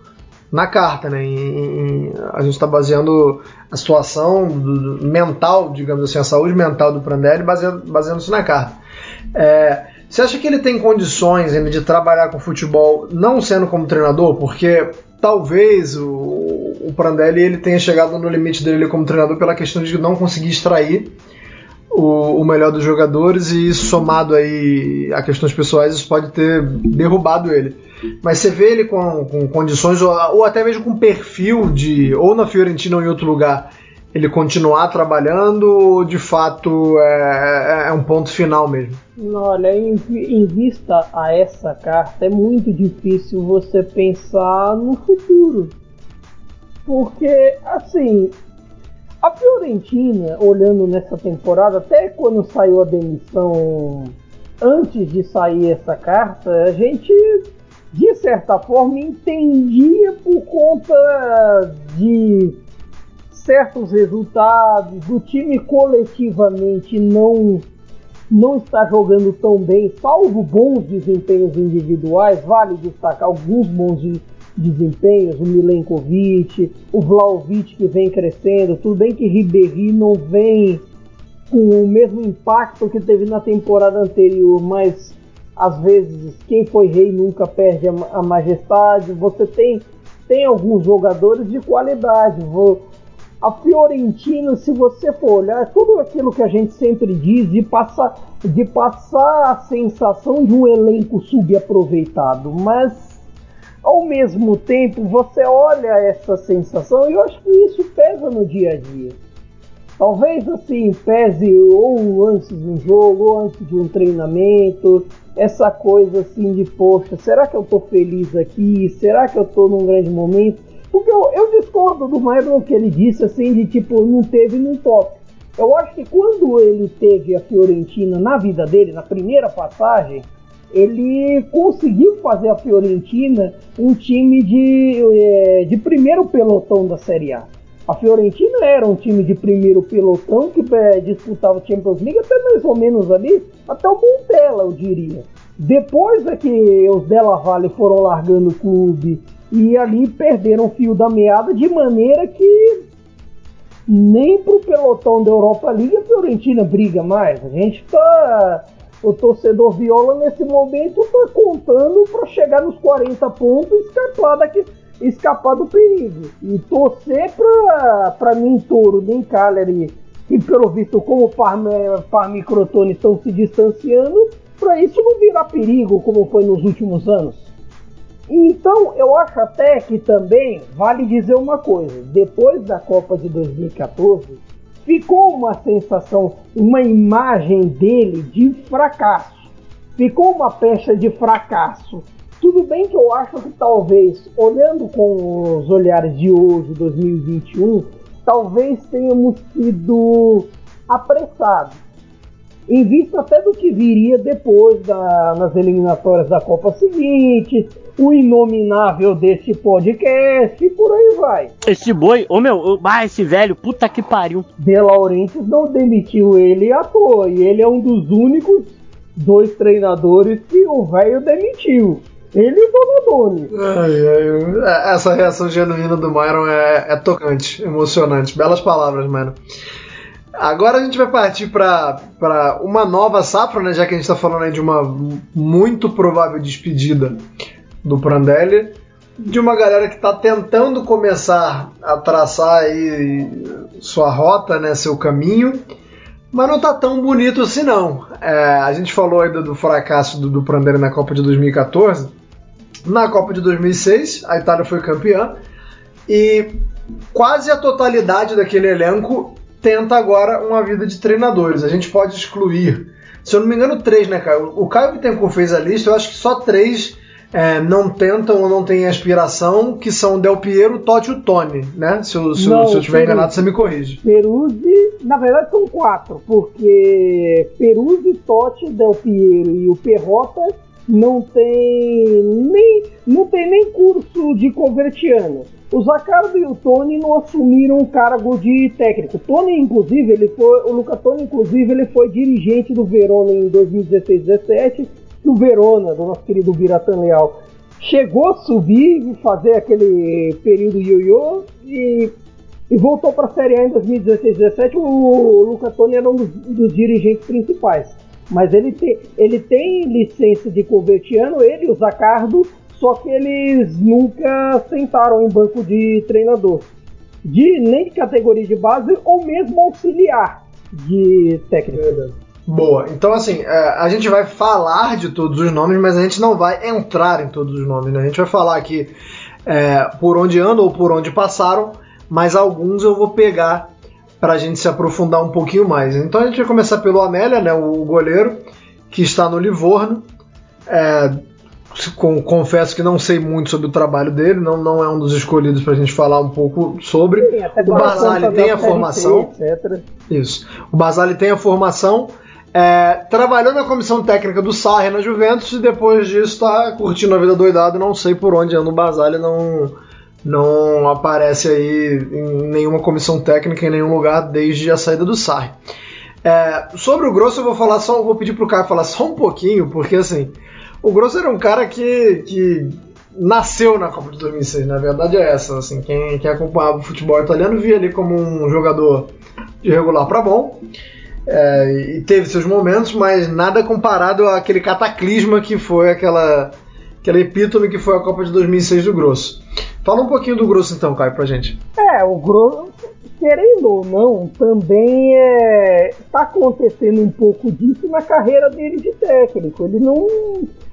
na carta, né? Em, em, a gente está baseando a situação do, do, mental, digamos assim, a saúde mental do Prandelli baseando-se baseando na carta. É, você acha que ele tem condições ainda de trabalhar com futebol não sendo como treinador? Porque talvez o, o Prandelli ele tenha chegado no limite dele como treinador pela questão de não conseguir extrair o, o, melhor dos jogadores e somado aí a questões pessoais isso pode ter derrubado ele. Mas você vê ele com, com condições ou, ou até mesmo com perfil de ou na Fiorentina ou em outro lugar ele continuar trabalhando de fato é, é, é um ponto final mesmo? Olha, em, em, vista a essa carta, é muito difícil você pensar no futuro. Porque, assim, a Fiorentina, olhando nessa temporada, até quando saiu a demissão, antes de sair essa carta, a gente, de certa forma, entendia por conta de certos resultados, do time coletivamente não não está jogando tão bem, salvo bons desempenhos individuais, vale destacar alguns bons de, desempenhos, o Milenkovic, o Vlaovic que vem crescendo, tudo bem que Ribéry não vem com o mesmo impacto que teve na temporada anterior, mas às vezes quem foi rei nunca perde a, a majestade, você tem tem alguns jogadores de qualidade, vou, a Fiorentina, se você for olhar, é tudo aquilo que a gente sempre diz de passar, de passar a sensação de um elenco subaproveitado, mas ao mesmo tempo você olha essa sensação e eu acho que isso pesa no dia a dia. Talvez assim pese ou antes de um jogo, ou antes de um treinamento, essa coisa assim de poxa, será que eu tô feliz aqui? Será que eu tô num grande momento? Porque eu, eu discordo do Myron que ele disse assim, de tipo, não teve no top. Eu acho que quando ele teve a Fiorentina na vida dele, na primeira passagem, ele conseguiu fazer a Fiorentina um time de, é, de primeiro pelotão da Série A. A Fiorentina era um time de primeiro pelotão que é, disputava o Champions League até mais ou menos ali, até o Montella, eu diria. Depois é que os Della Valle foram largando o clube e ali perderam o fio da meada de maneira que nem pro pelotão da Europa League a Fiorentina briga mais. A gente tá. O torcedor viola nesse momento tá contando para chegar nos 40 pontos e escapar daqui, escapar do perigo. E torcer pra, pra nem Toro, nem Cagliari, e pelo visto como Parma, Parma e Crotone estão se distanciando, para isso não virar perigo como foi nos últimos anos. Então, eu acho até que também vale dizer uma coisa: depois da Copa de 2014, ficou uma sensação, uma imagem dele de fracasso. Ficou uma pecha de fracasso. Tudo bem que eu acho que talvez, olhando com os olhares de hoje, 2021, talvez tenhamos sido apressados em vista até do que viria depois da, nas eliminatórias da Copa seguinte, o inominável desse podcast e por aí vai. Esse boi, ô meu, ah, esse velho, puta que pariu. De Laurentiis não demitiu ele à toa, e ele é um dos únicos dois treinadores que o velho demitiu. Ele e o Donadoni. É, essa reação genuína do Myron é, é tocante, emocionante. Belas palavras, mano. Agora a gente vai partir para uma nova safra, né? Já que a gente está falando aí de uma muito provável despedida do Prandelli, de uma galera que está tentando começar a traçar aí sua rota, né? Seu caminho, mas não tá tão bonito assim não. É, a gente falou ainda do fracasso do, do Prandelli na Copa de 2014. Na Copa de 2006, a Itália foi campeã e quase a totalidade daquele elenco tenta agora uma vida de treinadores. A gente pode excluir, se eu não me engano, três, né, Caio? O Caio Bittencourt fez a lista, eu acho que só três é, não tentam ou não têm aspiração, que são Del Piero, Totti e o Tony, né? Se eu, se, não, se eu estiver enganado, você me corrige. Peruzzi, na verdade são quatro, porque Peruzzi, Totti, Del Piero e o Perrota não tem nem, não tem nem curso de convertiano. O Zacardo e o Tony não assumiram o cargo de técnico. Tony, inclusive, ele foi, o Luca Tony, inclusive, ele foi dirigente do Verona em 2016-17 do Verona, do nosso querido Biratan Leal, chegou a subir, fazer aquele período ioiô e, e voltou para a Série A em 2016-17. O Luca Toni era um dos, dos, dirigentes principais. Mas ele, te, ele tem licença de convertiano, ele e o Zacardo, só que eles nunca sentaram em banco de treinador. De, nem de categoria de base ou mesmo auxiliar de técnico. Boa. Então, assim, é, a gente vai falar de todos os nomes, mas a gente não vai entrar em todos os nomes, né? A gente vai falar aqui é, por onde andam ou por onde passaram, mas alguns eu vou pegar para a gente se aprofundar um pouquinho mais. Então a gente vai começar pelo Amélia, né, o goleiro, que está no Livorno. É, com, confesso que não sei muito sobre o trabalho dele, não, não é um dos escolhidos para a gente falar um pouco sobre. Sim, o Basali tem a formação. Etc. Isso. O Basali tem a formação. É, trabalhou na comissão técnica do Sarri na Juventus e depois disso está curtindo a vida doidado. Não sei por onde anda o Basali, não, não aparece aí em nenhuma comissão técnica em nenhum lugar desde a saída do Sarri. É, sobre o Grosso eu vou falar só, vou pedir pro Caio falar só um pouquinho, porque assim, o Grosso era um cara que, que nasceu na Copa de 2006, na verdade é essa, assim, quem, quem acompanhava o futebol italiano via ele como um jogador de regular para bom. É, e teve seus momentos, mas nada comparado àquele cataclisma que foi aquela, aquela epítome que foi a Copa de 2006 do Grosso. Fala um pouquinho do Grosso então, Caio, pra gente. É, o Grosso, querendo ou não, também é, tá acontecendo um pouco disso na carreira dele de técnico. Ele não.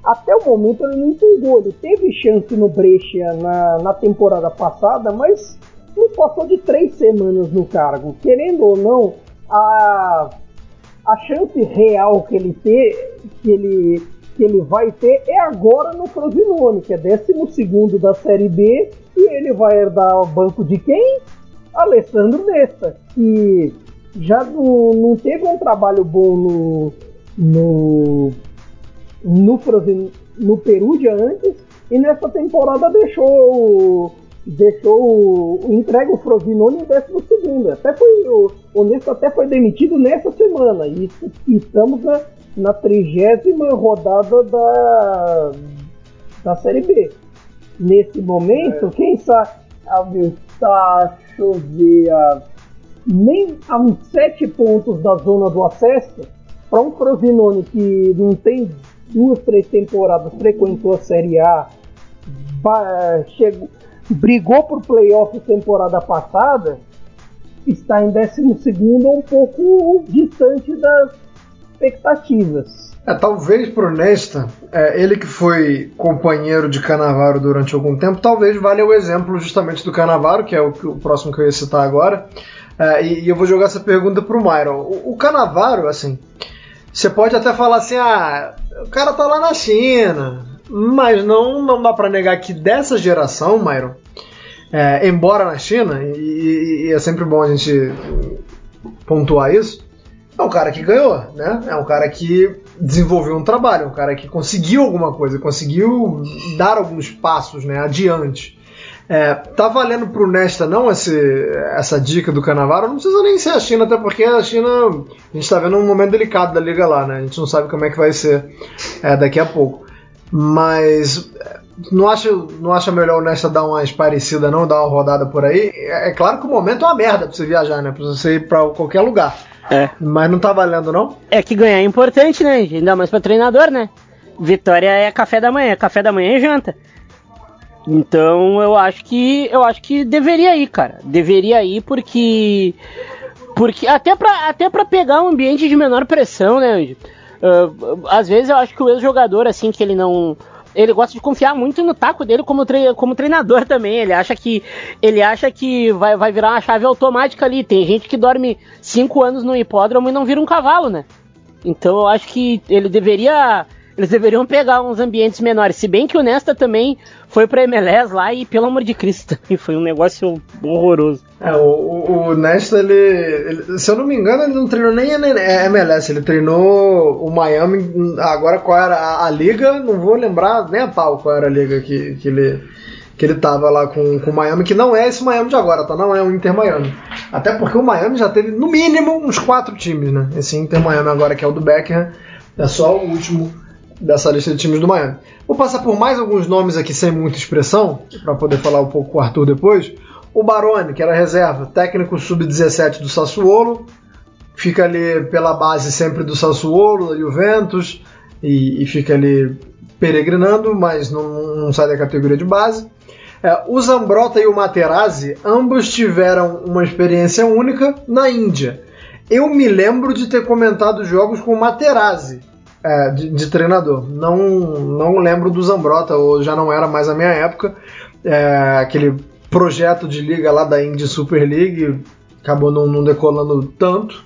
Até o momento ele não empolgou. Ele teve chance no Brescia na, na temporada passada, mas não passou de três semanas no cargo. Querendo ou não, a a chance real que ele ter, que ele, que ele vai ter é agora no Frosinone, que é 12 da Série B, e ele vai herdar o banco de quem? Alessandro Nesta, que já não, não teve um trabalho bom no, no, no, Frosin, no Perugia antes, e nessa temporada deixou deixou entrega o Frosinone em décimo segundo. Até foi o Honesto até foi demitido nessa semana e, e estamos na, na trigésima rodada da, da Série B. Nesse momento, é. quem sabe está chover a, nem a uns sete pontos da zona do acesso para um Frosinone que não tem duas, três temporadas frequentou a Série A, chegou brigou por playoff temporada passada, está em 12 um pouco distante das expectativas. É, talvez pro Nesta, é, ele que foi companheiro de Canavaro durante algum tempo, talvez valha o exemplo justamente do Canavaro, que é o, o próximo que eu ia citar agora. É, e, e, eu vou jogar essa pergunta pro Myron. O, o Canavaro, assim, você pode até falar assim, ah, o cara tá lá na China, mas não, não dá para negar que dessa geração, Myron, é, embora na China, e, e, é sempre bom a gente pontuar isso, é um cara que ganhou, né? É um cara que desenvolveu um trabalho, um cara que conseguiu alguma coisa, conseguiu dar alguns passos né, adiante. É, tá valendo pro Nesta não esse, essa dica do Canavaro? Não precisa nem ser a China, até porque a China a gente tá vendo um momento delicado da liga lá, né? A gente não sabe como é que vai ser é, daqui a pouco. Mas não acha, não acha melhor o Nesta dar uma parecida, não? Dar uma rodada por aí? É, é, claro que o momento é uma merda pra você viajar, né? Pra você ir pra qualquer lugar. É. Mas não tá valendo, não? É que ganhar é importante, né? Ainda mais pra treinador, né? Vitória é café da manhã, café da manhã é janta. Então eu acho que eu acho que deveria ir, cara. Deveria ir porque porque até para até para pegar um ambiente de menor pressão, né? Uh, às vezes eu acho que o ex-jogador assim que ele não ele gosta de confiar muito no taco dele como, tre como treinador também. Ele acha que ele acha que vai, vai virar uma chave automática ali. Tem gente que dorme cinco anos no hipódromo e não vira um cavalo, né? Então eu acho que ele deveria eles deveriam pegar uns ambientes menores. Se bem que o Nesta também foi pra MLS lá e, pelo amor de Cristo, foi um negócio horroroso. É, o, o, Nesta, ele, ele, Se eu não me engano, ele não treinou nem a MLS, ele treinou o Miami. Agora, qual era a, a liga? Não vou lembrar nem a pau qual era a liga que, que ele que ele tava lá com, com o Miami, que não é esse Miami de agora, tá? Não é o Inter Miami. Até porque o Miami já teve, no mínimo, uns quatro times, né? Esse Inter Miami agora, que é o do Beckham, é só o último dessa lista de times do Miami. Vou passar por mais alguns nomes aqui sem muita expressão, para poder falar um pouco com o Arthur depois. O Baroni, que era reserva, técnico sub-17 do Sassuolo, fica ali pela base sempre do Sassuolo, da Juventus, e, e fica ali peregrinando, mas não, não, sai da categoria de base. É, o Zambrota e o Materazzi, ambos tiveram uma experiência única na Índia. Eu me lembro de ter comentado jogos com o Materazzi, é, de, de, treinador. Não, não lembro do Zambrota, ou já não era mais a minha época. É, aquele projeto de liga lá da Indy Super League acabou não, não, decolando tanto.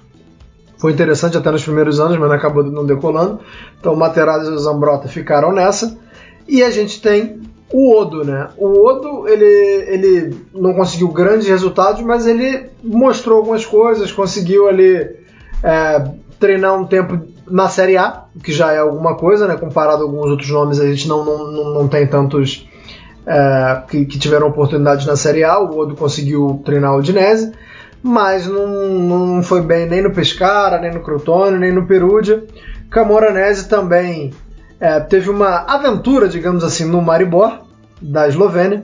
Foi interessante até nos primeiros anos, mas acabou não decolando. Então Materazzi e o Zambrota ficaram nessa. E a gente tem o Odo, né? O Odo, ele, ele não conseguiu grandes resultados, mas ele mostrou algumas coisas, conseguiu ali é, treinar um tempo na Série A, o que já é alguma coisa, né? Comparado a alguns outros nomes, a gente não, não, não tem tantos é, que, que, tiveram oportunidade na Série A. O Odo conseguiu treinar o Udinese, mas não, não foi bem nem no Pescara, nem no Crotone, nem no Perugia. Camoranese também é, teve uma aventura, digamos assim, no Maribor, da Eslovênia.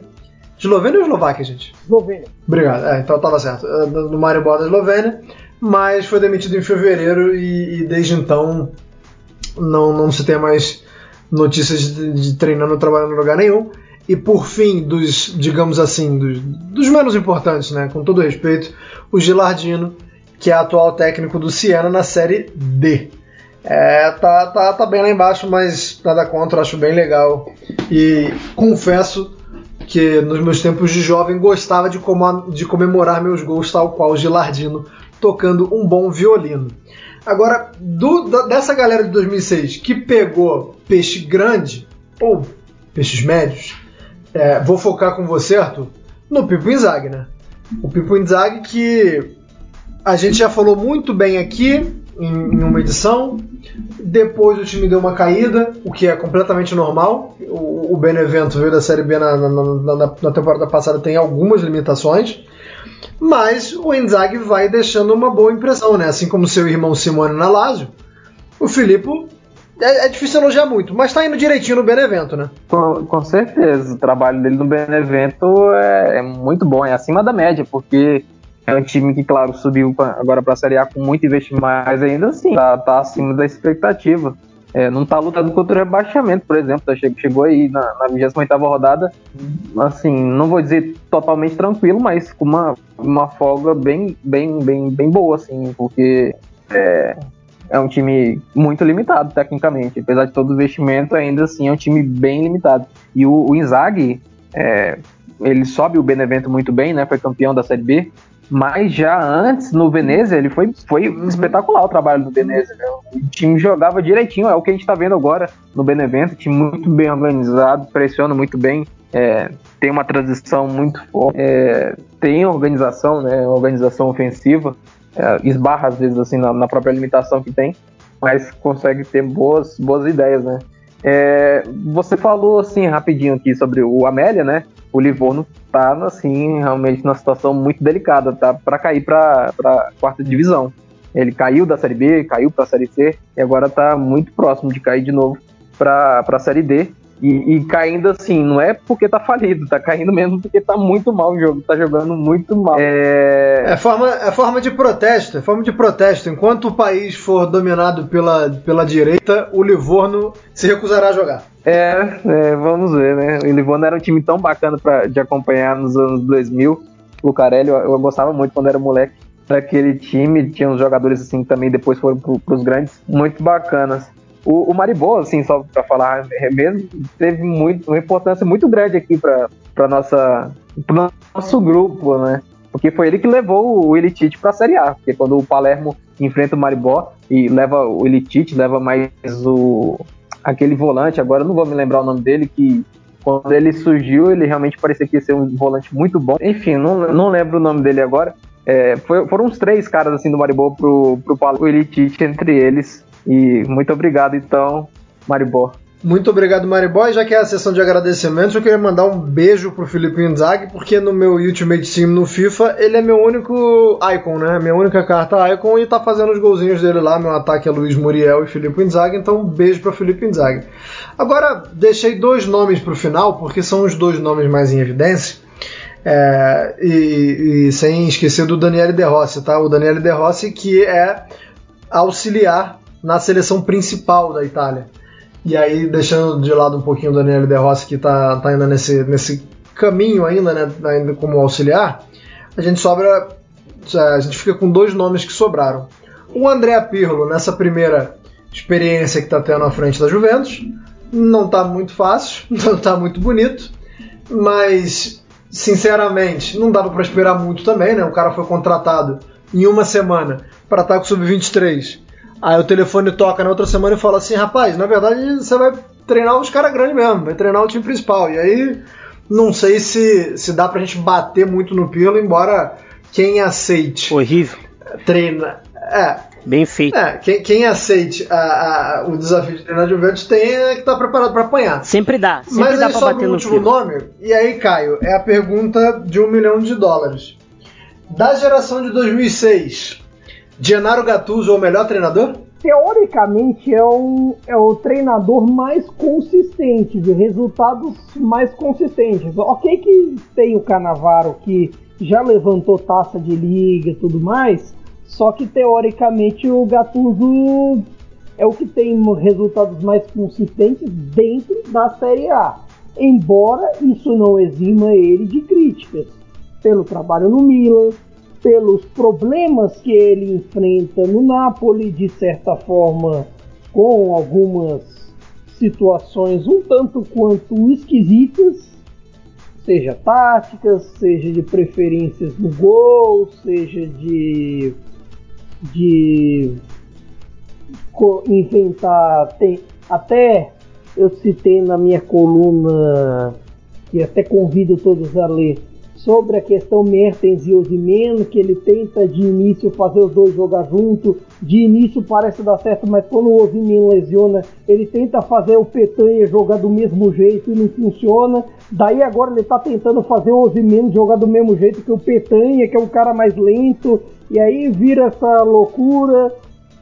Eslovênia ou Eslováquia, gente? Eslovênia. Obrigado, é, então estava certo. É, no Maribor da Eslovênia mas foi demitido em fevereiro e, e desde então não, não se tem mais notícias de, de treinando trabalhando em lugar nenhum. E por fim, dos, digamos assim, dos, dos, menos importantes, né, com todo respeito, o Gilardino, que é atual técnico do Siena na série D. É, tá, tá, tá bem lá embaixo, mas nada contra, acho bem legal. E confesso que nos meus tempos de jovem gostava de, de comemorar meus gols tal qual o Gilardino tocando um bom violino. Agora, do, da, dessa galera de 2006 que pegou peixe grande ou peixes médios, é, vou focar com você, Arthur, no Pipo Inzaghi, né? O Pipo Inzaghi que a gente já falou muito bem aqui em, em, uma edição. Depois o time deu uma caída, o que é completamente normal. O, o Benevento veio da Série B na, na, na, na temporada passada, tem algumas limitações. Mas o Inzaghi vai deixando uma boa impressão, né? Assim como seu irmão Simone na Lazio, o Filippo é, é, difícil elogiar muito, mas tá indo direitinho no Benevento, né? Com, com certeza, o trabalho dele no Benevento é, é, muito bom, é acima da média, porque é um time que, claro, subiu pra, agora para a Série A com muito investimento, mas ainda assim tá, tá acima da expectativa. É, não tá lutando contra o rebaixamento, por exemplo. Tá, chegou aí na, na 28 rodada, assim, não vou dizer totalmente tranquilo, mas com uma, uma folga bem, bem, bem, bem boa, assim, porque é, é um time muito limitado tecnicamente. Apesar de todo o investimento, ainda assim é um time bem limitado. E o, o Inzaghi, é, ele sobe o Benevento muito bem, né? Foi campeão da Série B. Mas já antes, no Venezia, ele foi, foi uhum. espetacular o trabalho do Venezia. Né? O time jogava direitinho, é o que a gente está vendo agora no Benevento. Time muito bem organizado, pressiona muito bem, é, tem uma transição muito forte, é, tem organização, né, organização ofensiva. É, esbarra às vezes assim na, na, própria limitação que tem, mas consegue ter boas, boas ideias, né? É, você falou assim rapidinho aqui sobre o Amélia, né? O Livorno tá assim realmente numa situação muito delicada, tá para cair para quarta divisão. Ele caiu da série B, caiu para a série C e agora tá muito próximo de cair de novo para a série D. E, e, caindo assim, não é porque tá falido, tá caindo mesmo porque tá muito mal o jogo, tá jogando muito mal. É, é forma, é forma de protesto, é forma de protesto. Enquanto o país for dominado pela, pela direita, o Livorno se recusará a jogar. É, é vamos ver, né? O Livorno era um time tão bacana pra, de acompanhar nos anos 2000. O Carelli, eu, eu gostava muito quando era moleque daquele time, tinha uns jogadores assim que também depois foram pro, pros grandes, muito bacanas. O, o Maribol, assim, só para falar é mesmo, teve muito, uma importância muito grande aqui para nossa pro nosso grupo, né? Porque foi ele que levou o Elitite para a Série A. Porque quando o Palermo enfrenta o Maribó e leva o Elitite, leva mais o aquele volante, agora não vou me lembrar o nome dele, que quando ele surgiu, ele realmente parecia que ia ser um volante muito bom. Enfim, não, não lembro o nome dele agora. É, foi, foram uns três caras assim do Maribó pro, pro, pro Elitite entre eles. E muito obrigado, então, Maribó. Muito obrigado, Mariboy. Já que é a sessão de agradecimentos, eu queria mandar um beijo pro Felipe Inzaghi, porque no meu Ultimate Team no FIFA, ele é meu único icon, né? Minha única carta icon e tá fazendo os golzinhos dele lá. Meu ataque é Luiz Muriel e Felipe Inzaghi, então um beijo pro Felipe Inzaghi. Agora, deixei dois nomes pro final, porque são os dois nomes mais em evidência. É, e, e, sem esquecer do Daniele De Rossi, tá? O Daniele De Rossi que é auxiliar na seleção principal da Itália. E aí, deixando de lado um pouquinho o Daniel De Rossi, que está tá ainda nesse, nesse caminho ainda, né, ainda como auxiliar, a gente sobra. A gente fica com dois nomes que sobraram. O André Pirlo, nessa primeira experiência que está tendo à frente da Juventus, não está muito fácil, não está muito bonito, mas sinceramente não dava para esperar muito também, né? O cara foi contratado em uma semana para estar com o sub-23 Aí o telefone toca na outra semana e fala assim: rapaz, na verdade você vai treinar os caras grandes mesmo, vai treinar o time principal. E aí não sei se, se dá pra gente bater muito no Pirlo, embora quem aceite. Horrível. Treina. É. Bem feito. É, quem, quem aceite a, a, o desafio de treinar de Juventus tem que estar tá preparado para apanhar. Sempre dá. Sempre Mas dá aí pra sobre bater o último Pirlo. nome, e aí, Caio, é a pergunta de um milhão de dólares. Da geração de 2006, Gennaro Gattuso é o melhor treinador? Teoricamente é o, é o treinador mais consistente, de resultados mais consistentes. Ok que tem o Canavaro que já levantou taça de liga e tudo mais, só que teoricamente o Gattuso é o que tem resultados mais consistentes dentro da Série A. Embora isso não exima ele de críticas pelo trabalho no Milan, pelos problemas que ele enfrenta no Napoli, de certa forma, com algumas situações um tanto quanto esquisitas, seja táticas, seja de preferências no gol, seja de de inventar tem, até eu citei na minha coluna que até convido todos a ler sobre a questão Mertens e Osimeno, que ele tenta de início fazer os dois jogar junto, de início parece dar certo, mas quando o Osimeno lesiona, ele tenta fazer o Petanha jogar do mesmo jeito e não funciona. Daí agora ele está tentando fazer o Osimeno jogar do mesmo jeito que o Petanha, que é um cara mais lento, e aí vira essa loucura.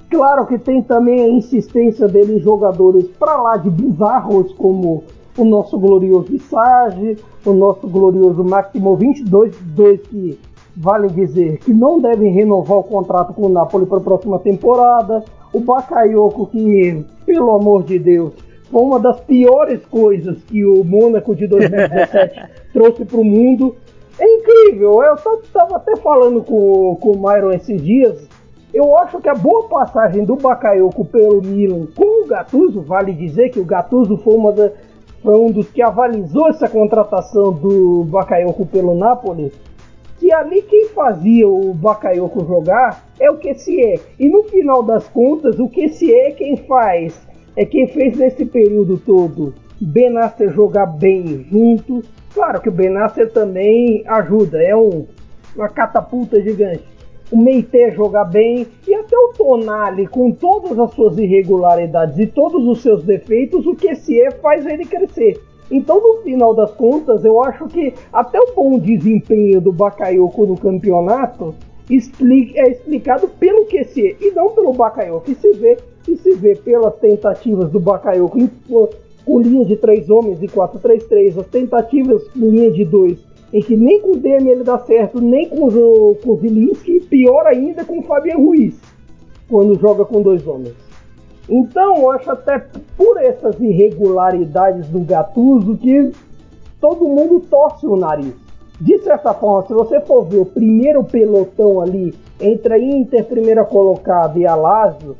Claro que tem também a insistência dele em jogadores para lá de bizarros, como o nosso glorioso Visage, o nosso glorioso Maximo 22, dois que vale dizer que não devem renovar o contrato com o Napoli para a próxima temporada, o Bakayoko que, pelo amor de Deus, foi uma das piores coisas que o Mônaco de 2017 trouxe para o mundo. É incrível, eu estava até falando com, com o Myron esses dias, eu acho que a boa passagem do Bakayoko pelo Milan com o Gattuso, vale dizer que o Gattuso foi uma das foi um dos que avalizou essa contratação do Bakayoko pelo Napoli, que ali quem fazia o Bakayoko jogar é o QCE. E no final das contas, o QCE é quem faz, é quem fez nesse período todo Benasser jogar bem junto. Claro que o Benasser também ajuda, é um, uma catapulta gigante o Meite jogar bem e até o Tonali, com todas as suas irregularidades e todos os seus defeitos, o QSE faz ele crescer. Então, no final das contas, eu acho que até o bom desempenho do Bakayoko no campeonato é explicado pelo QC e não pelo Bakayoko. E se vê, e se vê pelas tentativas do Bakayoko com linha de três homens e 4-3-3, as tentativas com linha de dois em que nem com o DM ele dá certo, nem com o, com o Zilinski, pior ainda com o Fabian Ruiz, quando joga com dois homens. Então, eu acho até por essas irregularidades do Gattuso que todo mundo torce o nariz. De certa forma, se você for ver o primeiro pelotão ali entre a Inter, primeira colocada, e a Lazio,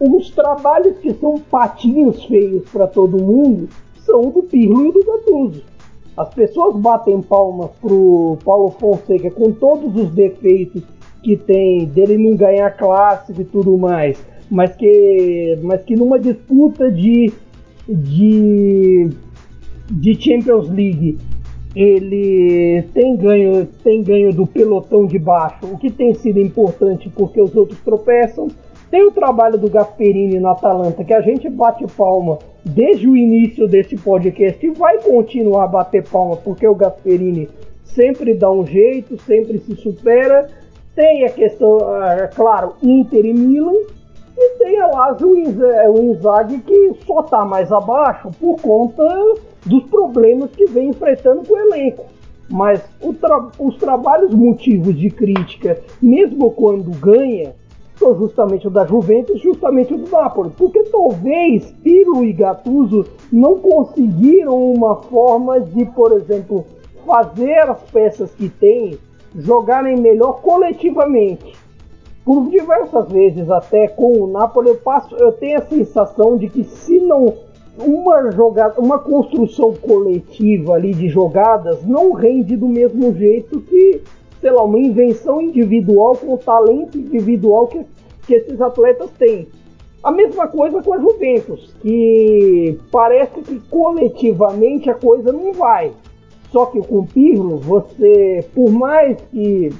os trabalhos que são patinhos feios para todo mundo são do Pirlo e do Gattuso. As pessoas batem palmas pro Paulo Fonseca com todos os defeitos que tem, dele não ganhar clássico e tudo mais, mas que, mas que numa disputa de, de, de Champions League ele tem ganho, tem ganho do pelotão de baixo, o que tem sido importante porque os outros tropeçam. Tem o trabalho do Gasperini na Atalanta, que a gente bate palma desde o início desse podcast e vai continuar a bater palma, porque o Gasperini sempre dá um jeito, sempre se supera. Tem a questão, é claro, Inter e Milan, e tem a Lazio o Inzaghi que só está mais abaixo por conta dos problemas que vem enfrentando com o elenco. Mas tra os trabalhos motivos de crítica, mesmo quando ganha, são justamente o da Juventus justamente o do Napoli. Porque talvez Pirlo e Gattuso não conseguiram uma forma de, por exemplo, fazer as peças que têm jogarem melhor coletivamente. Por diversas vezes, até com o Napoli, eu, passo, eu tenho a sensação de que se não uma jogada, uma construção coletiva ali de jogadas não rende do mesmo jeito que, sei lá, uma invenção individual com o talento individual que, que esses atletas têm. A mesma coisa com a Juventus, que parece que coletivamente a coisa não vai. Só que com o Pirlo, você, por mais que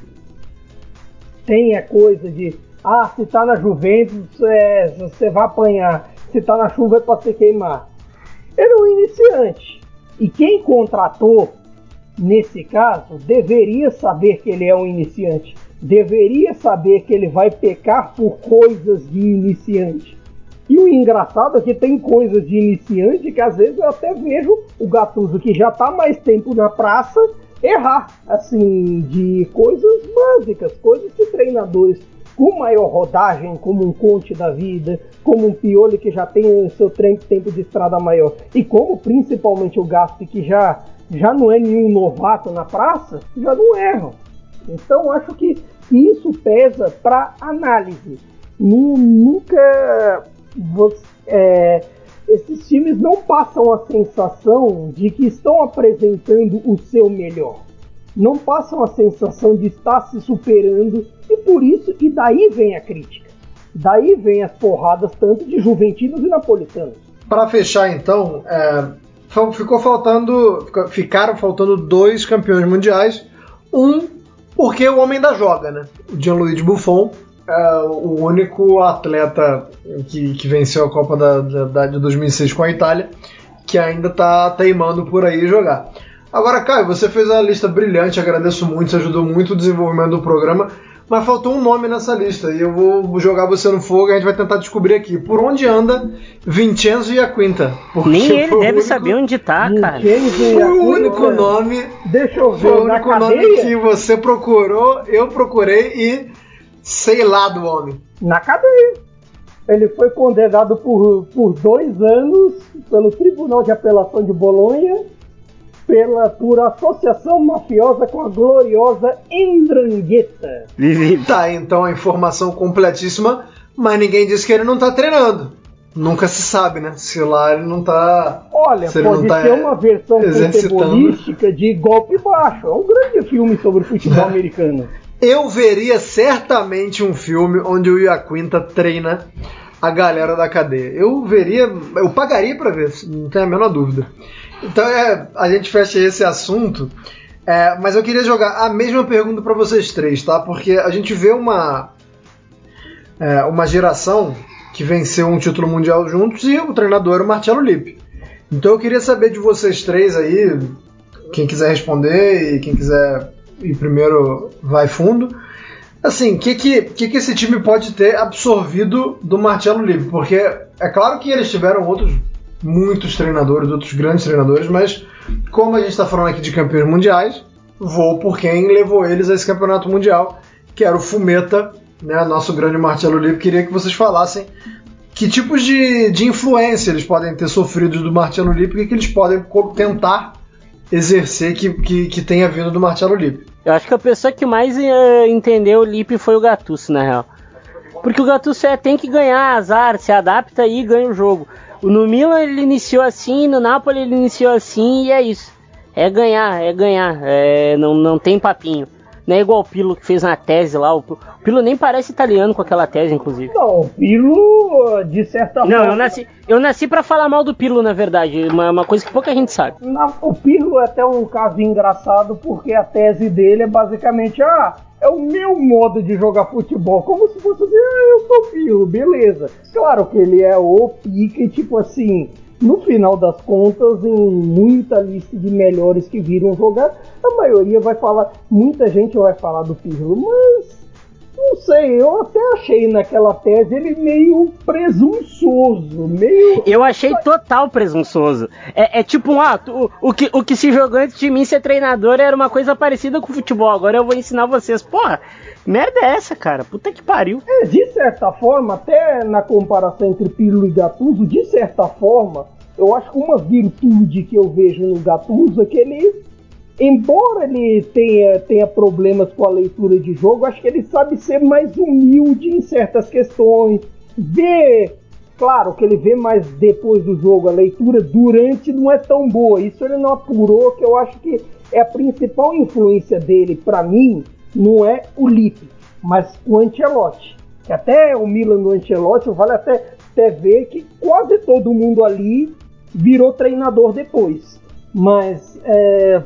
tenha coisa de ah, se tá na Juventus, é, você vai apanhar se tá na chuva é para se queimar. Era um iniciante. E quem contratou, nesse caso, deveria saber que ele é um iniciante. Deveria saber que ele vai pecar por coisas de iniciante. E o engraçado é que tem coisas de iniciante que às vezes eu até vejo o Gattuso, que já está mais tempo na praça, errar, assim, de coisas básicas, coisas que treinadores com maior rodagem, como um Conte da vida, como um Pioli que já tem o seu tempo de estrada maior, e como principalmente o Gaspi que já, já não é nenhum novato na praça, já não erram. Então acho que isso pesa para análise. Nunca é, esses times não passam a sensação de que estão apresentando o seu melhor não passam a sensação de estar se superando e por isso, e daí vem a crítica. Daí vem as porradas tanto de juventinos e napolitanos. Para fechar então, é, ficou faltando, ficaram faltando dois campeões mundiais. Um porque o homem da joga, né? O Gianluigi Buffon é o único atleta que, que venceu a Copa da, da, de 2006 com a Itália que ainda está teimando por aí jogar. Agora, Caio, você fez a lista brilhante, agradeço muito, você ajudou muito o desenvolvimento do programa, mas faltou um nome nessa lista e eu vou jogar você no fogo e a gente vai tentar descobrir aqui por onde anda Vincenzo e a Quinta. Nem ele deve único... saber onde tá, cara. Foi o único nome. Deixa eu ver. Foi o único nome que você procurou, eu procurei e sei lá do homem. Na cadeia. Ele foi condenado por, por dois anos pelo Tribunal de Apelação de Bolonha pela por associação mafiosa com a gloriosa Endrangheta. Tá, então a informação completíssima, mas ninguém disse que ele não tá treinando. Nunca se sabe, né? Se lá ele não tá. Olha, pode tá ser uma versão futebolística de golpe baixo. É um grande filme sobre futebol americano. Eu veria certamente um filme onde o Iaquinta treina a galera da cadeia. Eu veria, eu pagaria para ver, não tenho a menor dúvida. Então é, a gente fecha esse assunto. É, mas eu queria jogar a mesma pergunta para vocês três, tá? Porque a gente vê uma é, uma geração que venceu um título mundial juntos e o treinador era o Marcelo Lippe. Então eu queria saber de vocês três aí, quem quiser responder e quem quiser ir primeiro vai fundo. Assim, o que, que, que, esse time pode ter absorvido do Marcelo Lippe? Porque é claro que eles tiveram outros muitos treinadores, outros grandes treinadores, mas como a gente está falando aqui de campeões mundiais, vou por quem levou eles a esse campeonato mundial, que era o Fumeta, né, nosso grande Marcelo Lippe. Queria que vocês falassem que tipos de, de influência eles podem ter sofrido do Marcelo Lippe e que eles podem tentar exercer que, que, que tenha vindo do Marcelo Lippe. Eu acho que a pessoa que mais uh, entendeu o Lippe foi o Gattuso, na real. porque o Gattuso é, tem que ganhar azar, se adapta e ganha o jogo. No Milan ele iniciou assim, no Napoli ele iniciou assim e é isso. É ganhar, é ganhar, é, não, não tem papinho. Não é igual o Pilo que fez na tese lá. O Pilo nem parece italiano com aquela tese, inclusive. Não, o Pilo, de certa não, forma. Não, eu nasci, eu nasci para falar mal do Pilo, na verdade. Uma, uma coisa que pouca gente sabe. Na, o Pilo é até um caso engraçado, porque a tese dele é basicamente: ah, é o meu modo de jogar futebol. Como se fosse assim, ah, eu sou Pilo, beleza. Claro que ele é o pique, tipo assim no final das contas, em muita lista de melhores que viram jogar, a maioria vai falar, muita gente vai falar do Pirlo, mas não sei, eu até achei naquela tese ele meio presunçoso, meio. Eu achei total presunçoso. É, é tipo um ah, o, o, que, o que se jogou antes de mim ser treinador era uma coisa parecida com futebol, agora eu vou ensinar vocês. Porra, merda é essa, cara? Puta que pariu. É, de certa forma, até na comparação entre Pirlo e Gattuso, de certa forma, eu acho que uma virtude que eu vejo no Gattuso é que ele, embora ele tenha, tenha problemas com a leitura de jogo, acho que ele sabe ser mais humilde em certas questões. Vê, claro que ele vê mais depois do jogo, a leitura durante não é tão boa. Isso ele não apurou, que eu acho que é a principal influência dele, para mim, não é o Lipe, mas o Ancelotti. Que até o Milan do Ancelotti vale até, até ver que quase todo mundo ali virou treinador depois. Mas é,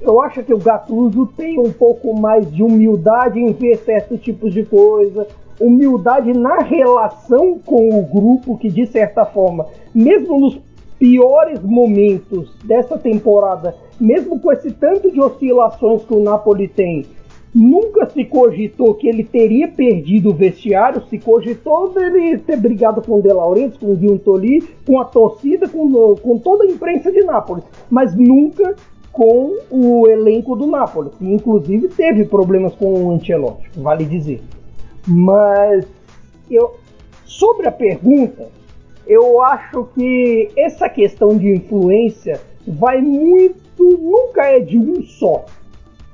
eu acho que o Gattuso tem um pouco mais de humildade em ver certos tipos de coisa, humildade na relação com o grupo, que de certa forma, mesmo nos piores momentos dessa temporada, mesmo com esse tanto de oscilações que o Napoli tem, Nunca se cogitou que ele teria perdido o vestiário, se cogitou dele ter brigado com o De Laurentiis, com o Guintoli, com a torcida, com, com toda a imprensa de Nápoles, mas nunca com o elenco do Nápoles, que inclusive teve problemas com o Ancelotti, vale dizer. Mas eu, sobre a pergunta, eu acho que essa questão de influência vai muito, nunca é de um só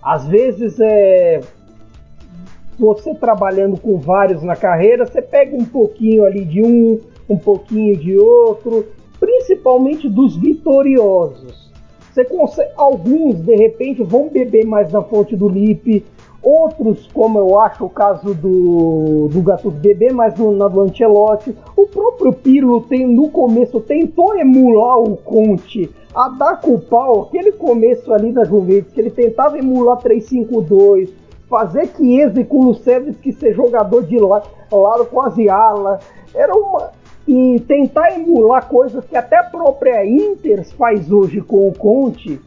às vezes é você trabalhando com vários na carreira, você pega um pouquinho ali de um, um pouquinho de outro, principalmente dos vitoriosos. Você consegue, alguns de repente vão beber mais na fonte do Lipe, outros, como eu acho o caso do, do Gattuso, beber mais na do Ancelotti. O próprio Pirlo tem, no começo tentou emular o Conte a dar com o pau, aquele começo ali da Juventus, que ele tentava emular 3-5-2, fazer Chiesa e Kulusevski ser jogador de lado, lado quase ala, era uma... E tentar emular coisas que até a própria Inter faz hoje com o Conte,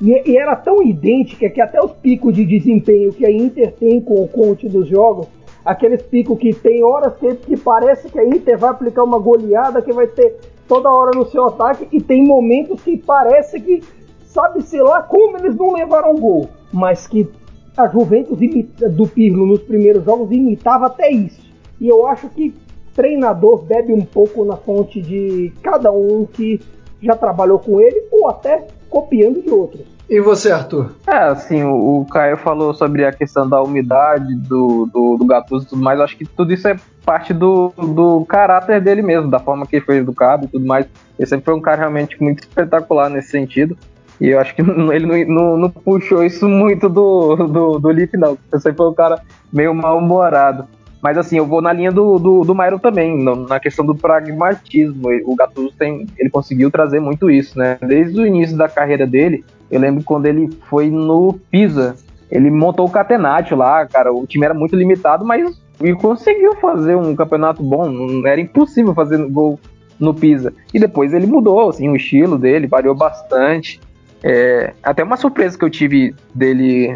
e, e, era tão idêntica que até os picos de desempenho que a Inter tem com o Conte dos jogos, aqueles picos que tem horas que, que parece que a Inter vai aplicar uma goleada que vai ter toda hora no seu ataque e tem momentos que parece que sabe-se lá como eles não levaram gol, mas que a Juventus imita, do Pirlo nos primeiros jogos imitava até isso. E eu acho que treinador bebe um pouco na fonte de cada um que já trabalhou com ele ou até copiando de outros. E você, Arthur? É, assim, o, o Caio falou sobre a questão da umidade do, do, do Gattuso e tudo mais. Acho que tudo isso é parte do, do caráter dele mesmo, da forma que ele foi educado e tudo mais. Ele sempre foi um cara realmente muito espetacular nesse sentido. E eu acho que ele não, não, não puxou isso muito do, do, do Leaf, não. Ele sempre foi um cara meio mal-humorado. Mas assim, eu vou na linha do, do, do Myron também, na questão do pragmatismo. O Gattuso tem, ele conseguiu trazer muito isso, né? Desde o início da carreira dele, eu lembro quando ele foi no Pisa, ele montou o Catenaccio lá, cara. O time era muito limitado, mas ele conseguiu fazer um campeonato bom. Era impossível fazer gol no Pisa. E depois ele mudou, assim, o estilo dele variou bastante. É, até uma surpresa que eu tive dele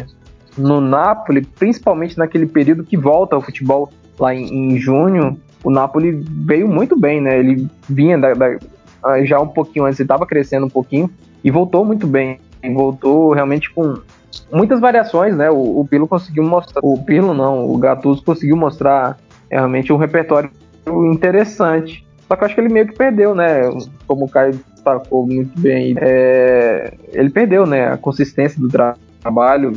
no Napoli, principalmente naquele período que volta ao futebol lá em, em junho, o Napoli veio muito bem, né? Ele vinha da, da, já um pouquinho antes, estava crescendo um pouquinho e voltou muito bem. Voltou realmente com muitas variações, né? O, o Pilo conseguiu mostrar, o Pilo não, o Gattuso conseguiu mostrar realmente um repertório interessante. Só que eu acho que ele meio que perdeu, né? Como o Caio destacou muito bem, é, ele perdeu, né? A consistência do tra trabalho,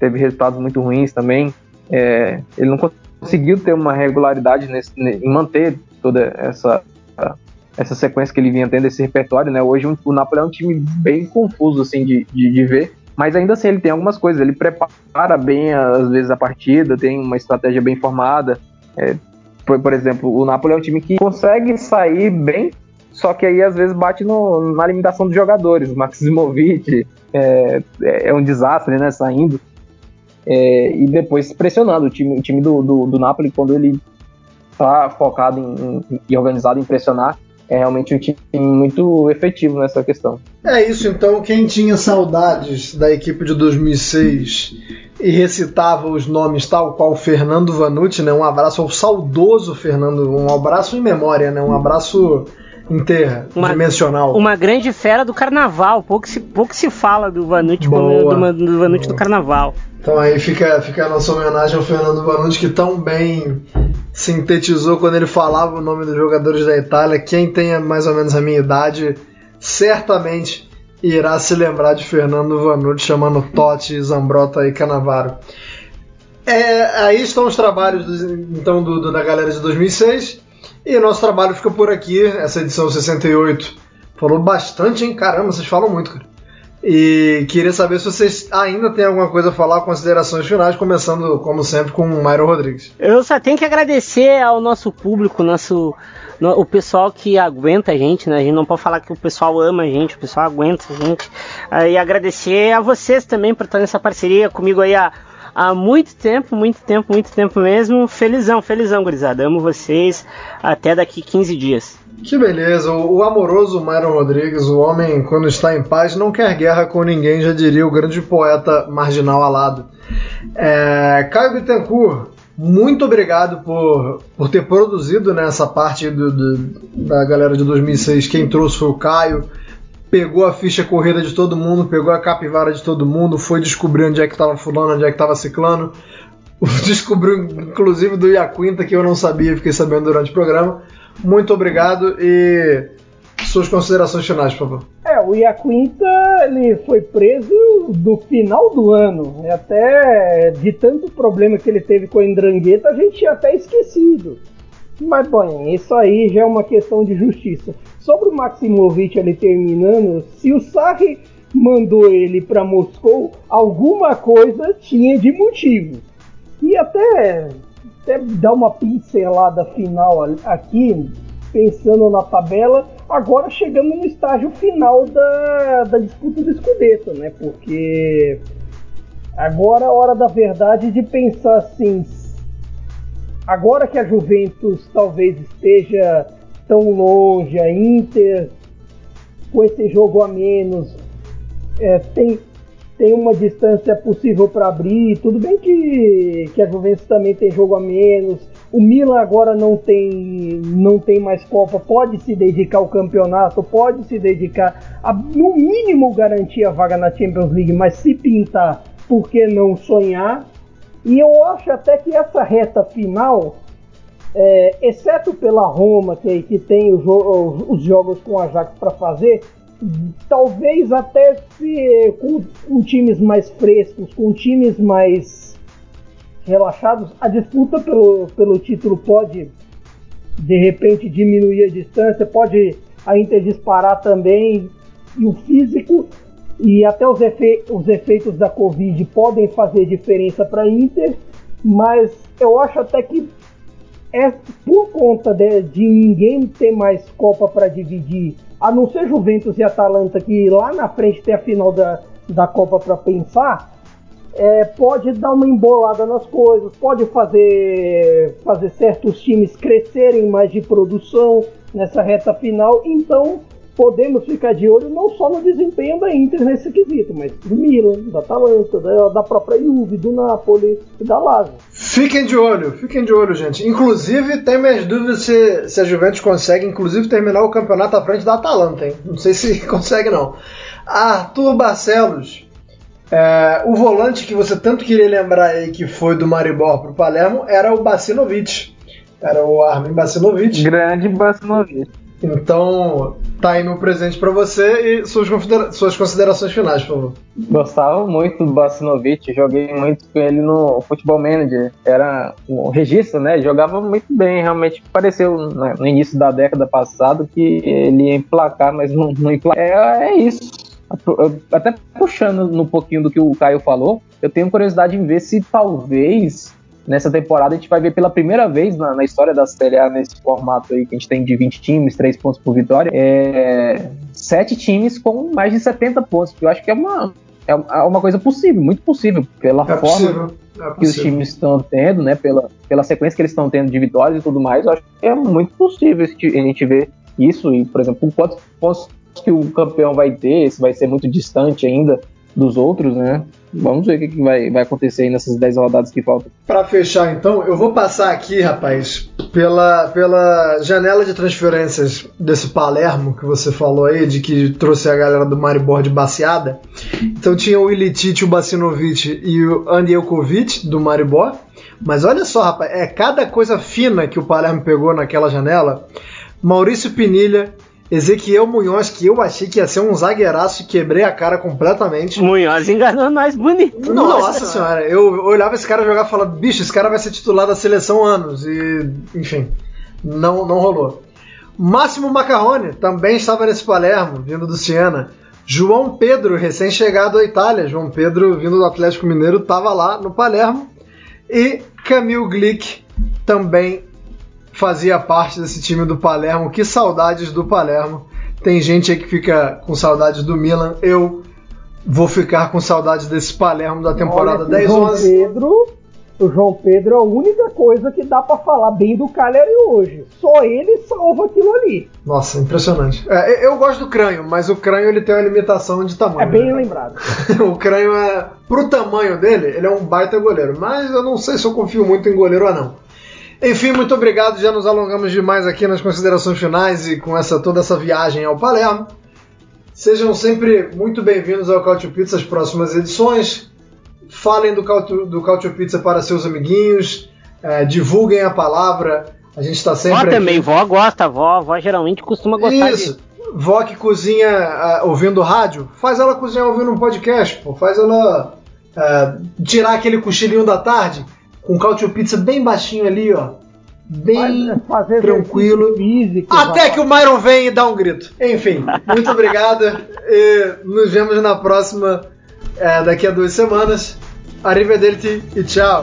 teve resultados muito ruins também. É, ele não conseguiu ter uma regularidade nesse, em manter toda essa essa sequência que ele vinha tendo, esse repertório, né? Hoje o Napoli é um time bem confuso, assim, de, de, de ver, mas ainda assim ele tem algumas coisas, ele prepara bem, às vezes, a partida, tem uma estratégia bem formada. É, por, por, exemplo, o Napoli é um time que consegue sair bem, só que aí às vezes bate no, na limitação dos jogadores. O Maximovic é, é um desastre, né, saindo. É, e depois pressionando o time, o time do, do, do Napoli, quando ele tá focado em, em, e organizado em pressionar, é realmente um time muito efetivo nessa questão. É isso, então, quem tinha saudades da equipe de 2006 e recitava os nomes tal qual Fernando Vanucci, né? Um abraço ao saudoso Fernando, um abraço em memória, né? Um abraço inteira, uma, dimensional. Uma grande fera do carnaval, pouco se, pouco se fala do Vanucci, do, do Vanucci do carnaval. Então aí fica, fica a nossa homenagem ao Fernando Vanucci, que tão bem sintetizou quando ele falava o nome dos jogadores da Itália. Quem tenha mais ou menos a minha idade, certamente irá se lembrar de Fernando Vanucci chamando Totti, Zambrota e Canavaro. É, aí estão os trabalhos do, então do, do, da galera de 2006 e nosso trabalho fica por aqui, essa edição 68. Falou bastante, hein? Caramba, vocês falam muito, cara. E queria saber se vocês ainda têm alguma coisa a falar, considerações finais, começando, como sempre, com o Mairo Rodrigues. Eu só tenho que agradecer ao nosso público, nosso, no, o pessoal que aguenta a gente, né? A gente não pode falar que o pessoal ama a gente, o pessoal aguenta a gente. Uh, e agradecer a vocês também por estar nessa parceria comigo aí há muito tempo, muito tempo, muito tempo mesmo. Felizão, felizão, gurizada. Amo vocês. Até daqui 15 dias. Que beleza, o, amoroso Myron Rodrigues, o homem, quando está em paz, não quer guerra com ninguém, já diria o grande poeta marginal alado. É, Caio Bittencourt, muito obrigado por, por ter produzido né, parte do, do, da galera de 2006. Quem trouxe foi o Caio. Pegou a ficha corrida de todo mundo, pegou a capivara de todo mundo, foi descobrir onde é que estava fulano, onde é que estava ciclano. Descobriu, inclusive, do Iaquinta, que eu não sabia, fiquei sabendo durante o programa. Muito obrigado e suas considerações finais, por favor. É, o Iaquinta ele foi preso no final do ano. Até de tanto problema que ele teve com a Endrangueta, a gente tinha até esquecido. Mas, bom, isso aí já é uma questão de justiça. Sobre o Maximovic ali terminando, se o Sarri mandou ele para Moscou, alguma coisa tinha de motivo. E até até dar uma pincelada final aqui, pensando na tabela, agora chegamos no estágio final da, da disputa do Scudetto, né? Porque agora é a hora da verdade de pensar assim, agora que a Juventus talvez esteja tão longe, a Inter com esse jogo a menos, é, tem, tem uma distância possível para abrir. Tudo bem que, que a Juventus também tem jogo a menos. O Milan agora não tem, não tem mais Copa, pode se dedicar ao campeonato, pode se dedicar a, no mínimo, garantir a vaga na Champions League, mas se pintar, por que não sonhar? E eu acho até que essa reta final, é, exceto pela Roma, que, que tem os jogos com a Ajax para fazer, talvez até se com, com, times mais frescos, com times mais relaxados, a disputa pelo, pelo título pode de repente diminuir a distância, pode a Inter disparar também e o físico e até os, efe, os efeitos da Covid podem fazer diferença para a Inter, mas eu acho até que é por conta de, de ninguém ter mais Copa para dividir a não ser Juventus e Atalanta, que lá na frente tem a final da, da Copa para pensar, é, pode dar uma embolada nas coisas, pode fazer, fazer certos times crescerem mais de produção nessa reta final. Então, podemos ficar de olho não só no desempenho da Inter nesse quesito, mas do Milan, da Atalanta, da, da própria Juve, do Napoli e da Lazio. Fiquem de olho, fiquem de olho, gente. Inclusive, tem minhas dúvidas se, se a Juventus consegue, inclusive, terminar o campeonato à frente da Atalanta, hein? Não sei se consegue, não. Arthur Barcelos, é, o volante que você tanto queria lembrar aí que foi do Maribor pro Palermo era o Bacinovic. Era o Armin Bacinovic. Grande Bacinovic. Então, tá aí meu presente para você e suas, suas considerações finais, por favor. Gostava muito do Bacinovic, joguei muito com ele no Futebol Manager. Era um registro, né? Jogava muito bem, realmente pareceu no início da década passada que ele ia emplacar, mas não, não emplacar. É, é isso. Até puxando no pouquinho do que o Caio falou, eu tenho curiosidade em ver se talvez nessa temporada a gente vai ver pela primeira vez na, na, história da Série A, nesse formato aí que a gente tem de 20 times, 3 pontos por vitória, é, 7 times com mais de 70 pontos, que eu acho que é uma, é uma coisa possível, muito possível, pela é forma possível. É que os times estão tendo, né, pela, pela sequência que eles estão tendo de vitórias e tudo mais, eu acho que é muito possível a gente ver isso, e, por exemplo, quantos pontos que o campeão vai ter, se vai ser muito distante ainda dos outros, né? Vamos ver o que vai, vai acontecer aí nessas 10 rodadas que faltam. Para fechar, então, eu vou passar aqui, rapaz, pela, pela janela de transferências desse Palermo que você falou aí, de que trouxe a galera do Maribor de baseada. Então tinha o Ilitite, o Bacinovic e o Andielkovic do Maribor. Mas olha só, rapaz, é cada coisa fina que o Palermo pegou naquela janela. Maurício Pinilha, Ezequiel Munhoz, que eu achei que ia ser um zagueiraço e quebrei a cara completamente. Munhoz enganou nós bonito. Nossa, Nossa senhora, eu olhava esse cara jogar e falava, bicho, esse cara vai ser titular da seleção anos. E, enfim, não, não rolou. Máximo Macarrone também estava nesse Palermo, vindo do Siena. João Pedro, recém-chegado à Itália. João Pedro, vindo do Atlético Mineiro, estava lá no Palermo. E Camille Glick também fazia parte desse time do Palermo. Que saudades do Palermo. Tem gente aí que fica com saudades do Milan. Eu vou ficar com saudades desse Palermo da temporada 10-11. Pedro, o João Pedro é a única coisa que dá para falar bem do Cagliari hoje. Só ele salva aquilo ali. Nossa, impressionante. É, eu gosto do Crânio, mas o Crânio ele tem uma limitação de tamanho. É bem né? lembrado. o Crânio é pro tamanho dele, ele é um baita goleiro, mas eu não sei se eu confio muito em goleiro ou não. Enfim, muito obrigado. Já nos alongamos demais aqui nas considerações finais e com essa toda essa viagem ao Palermo. Sejam sempre muito bem-vindos ao Cautio Pizza, as próximas edições. Falem do Cautio, do Cautio Pizza para seus amiguinhos, é, divulguem a palavra. A gente está sempre. Vó aqui. também, vó gosta, vó, vó geralmente costuma gostar Isso. De... Vó que cozinha uh, ouvindo rádio, faz ela cozinhar ouvindo um podcast, pô. faz ela uh, tirar aquele cochilinho da tarde com cautio pizza bem baixinho ali, ó. Bem Fazer tranquilo. Físico, até que o Myron vem e dá um grito. Enfim, muito obrigado. E nos vemos na próxima, é, daqui a duas semanas. Arrivederci e tchau.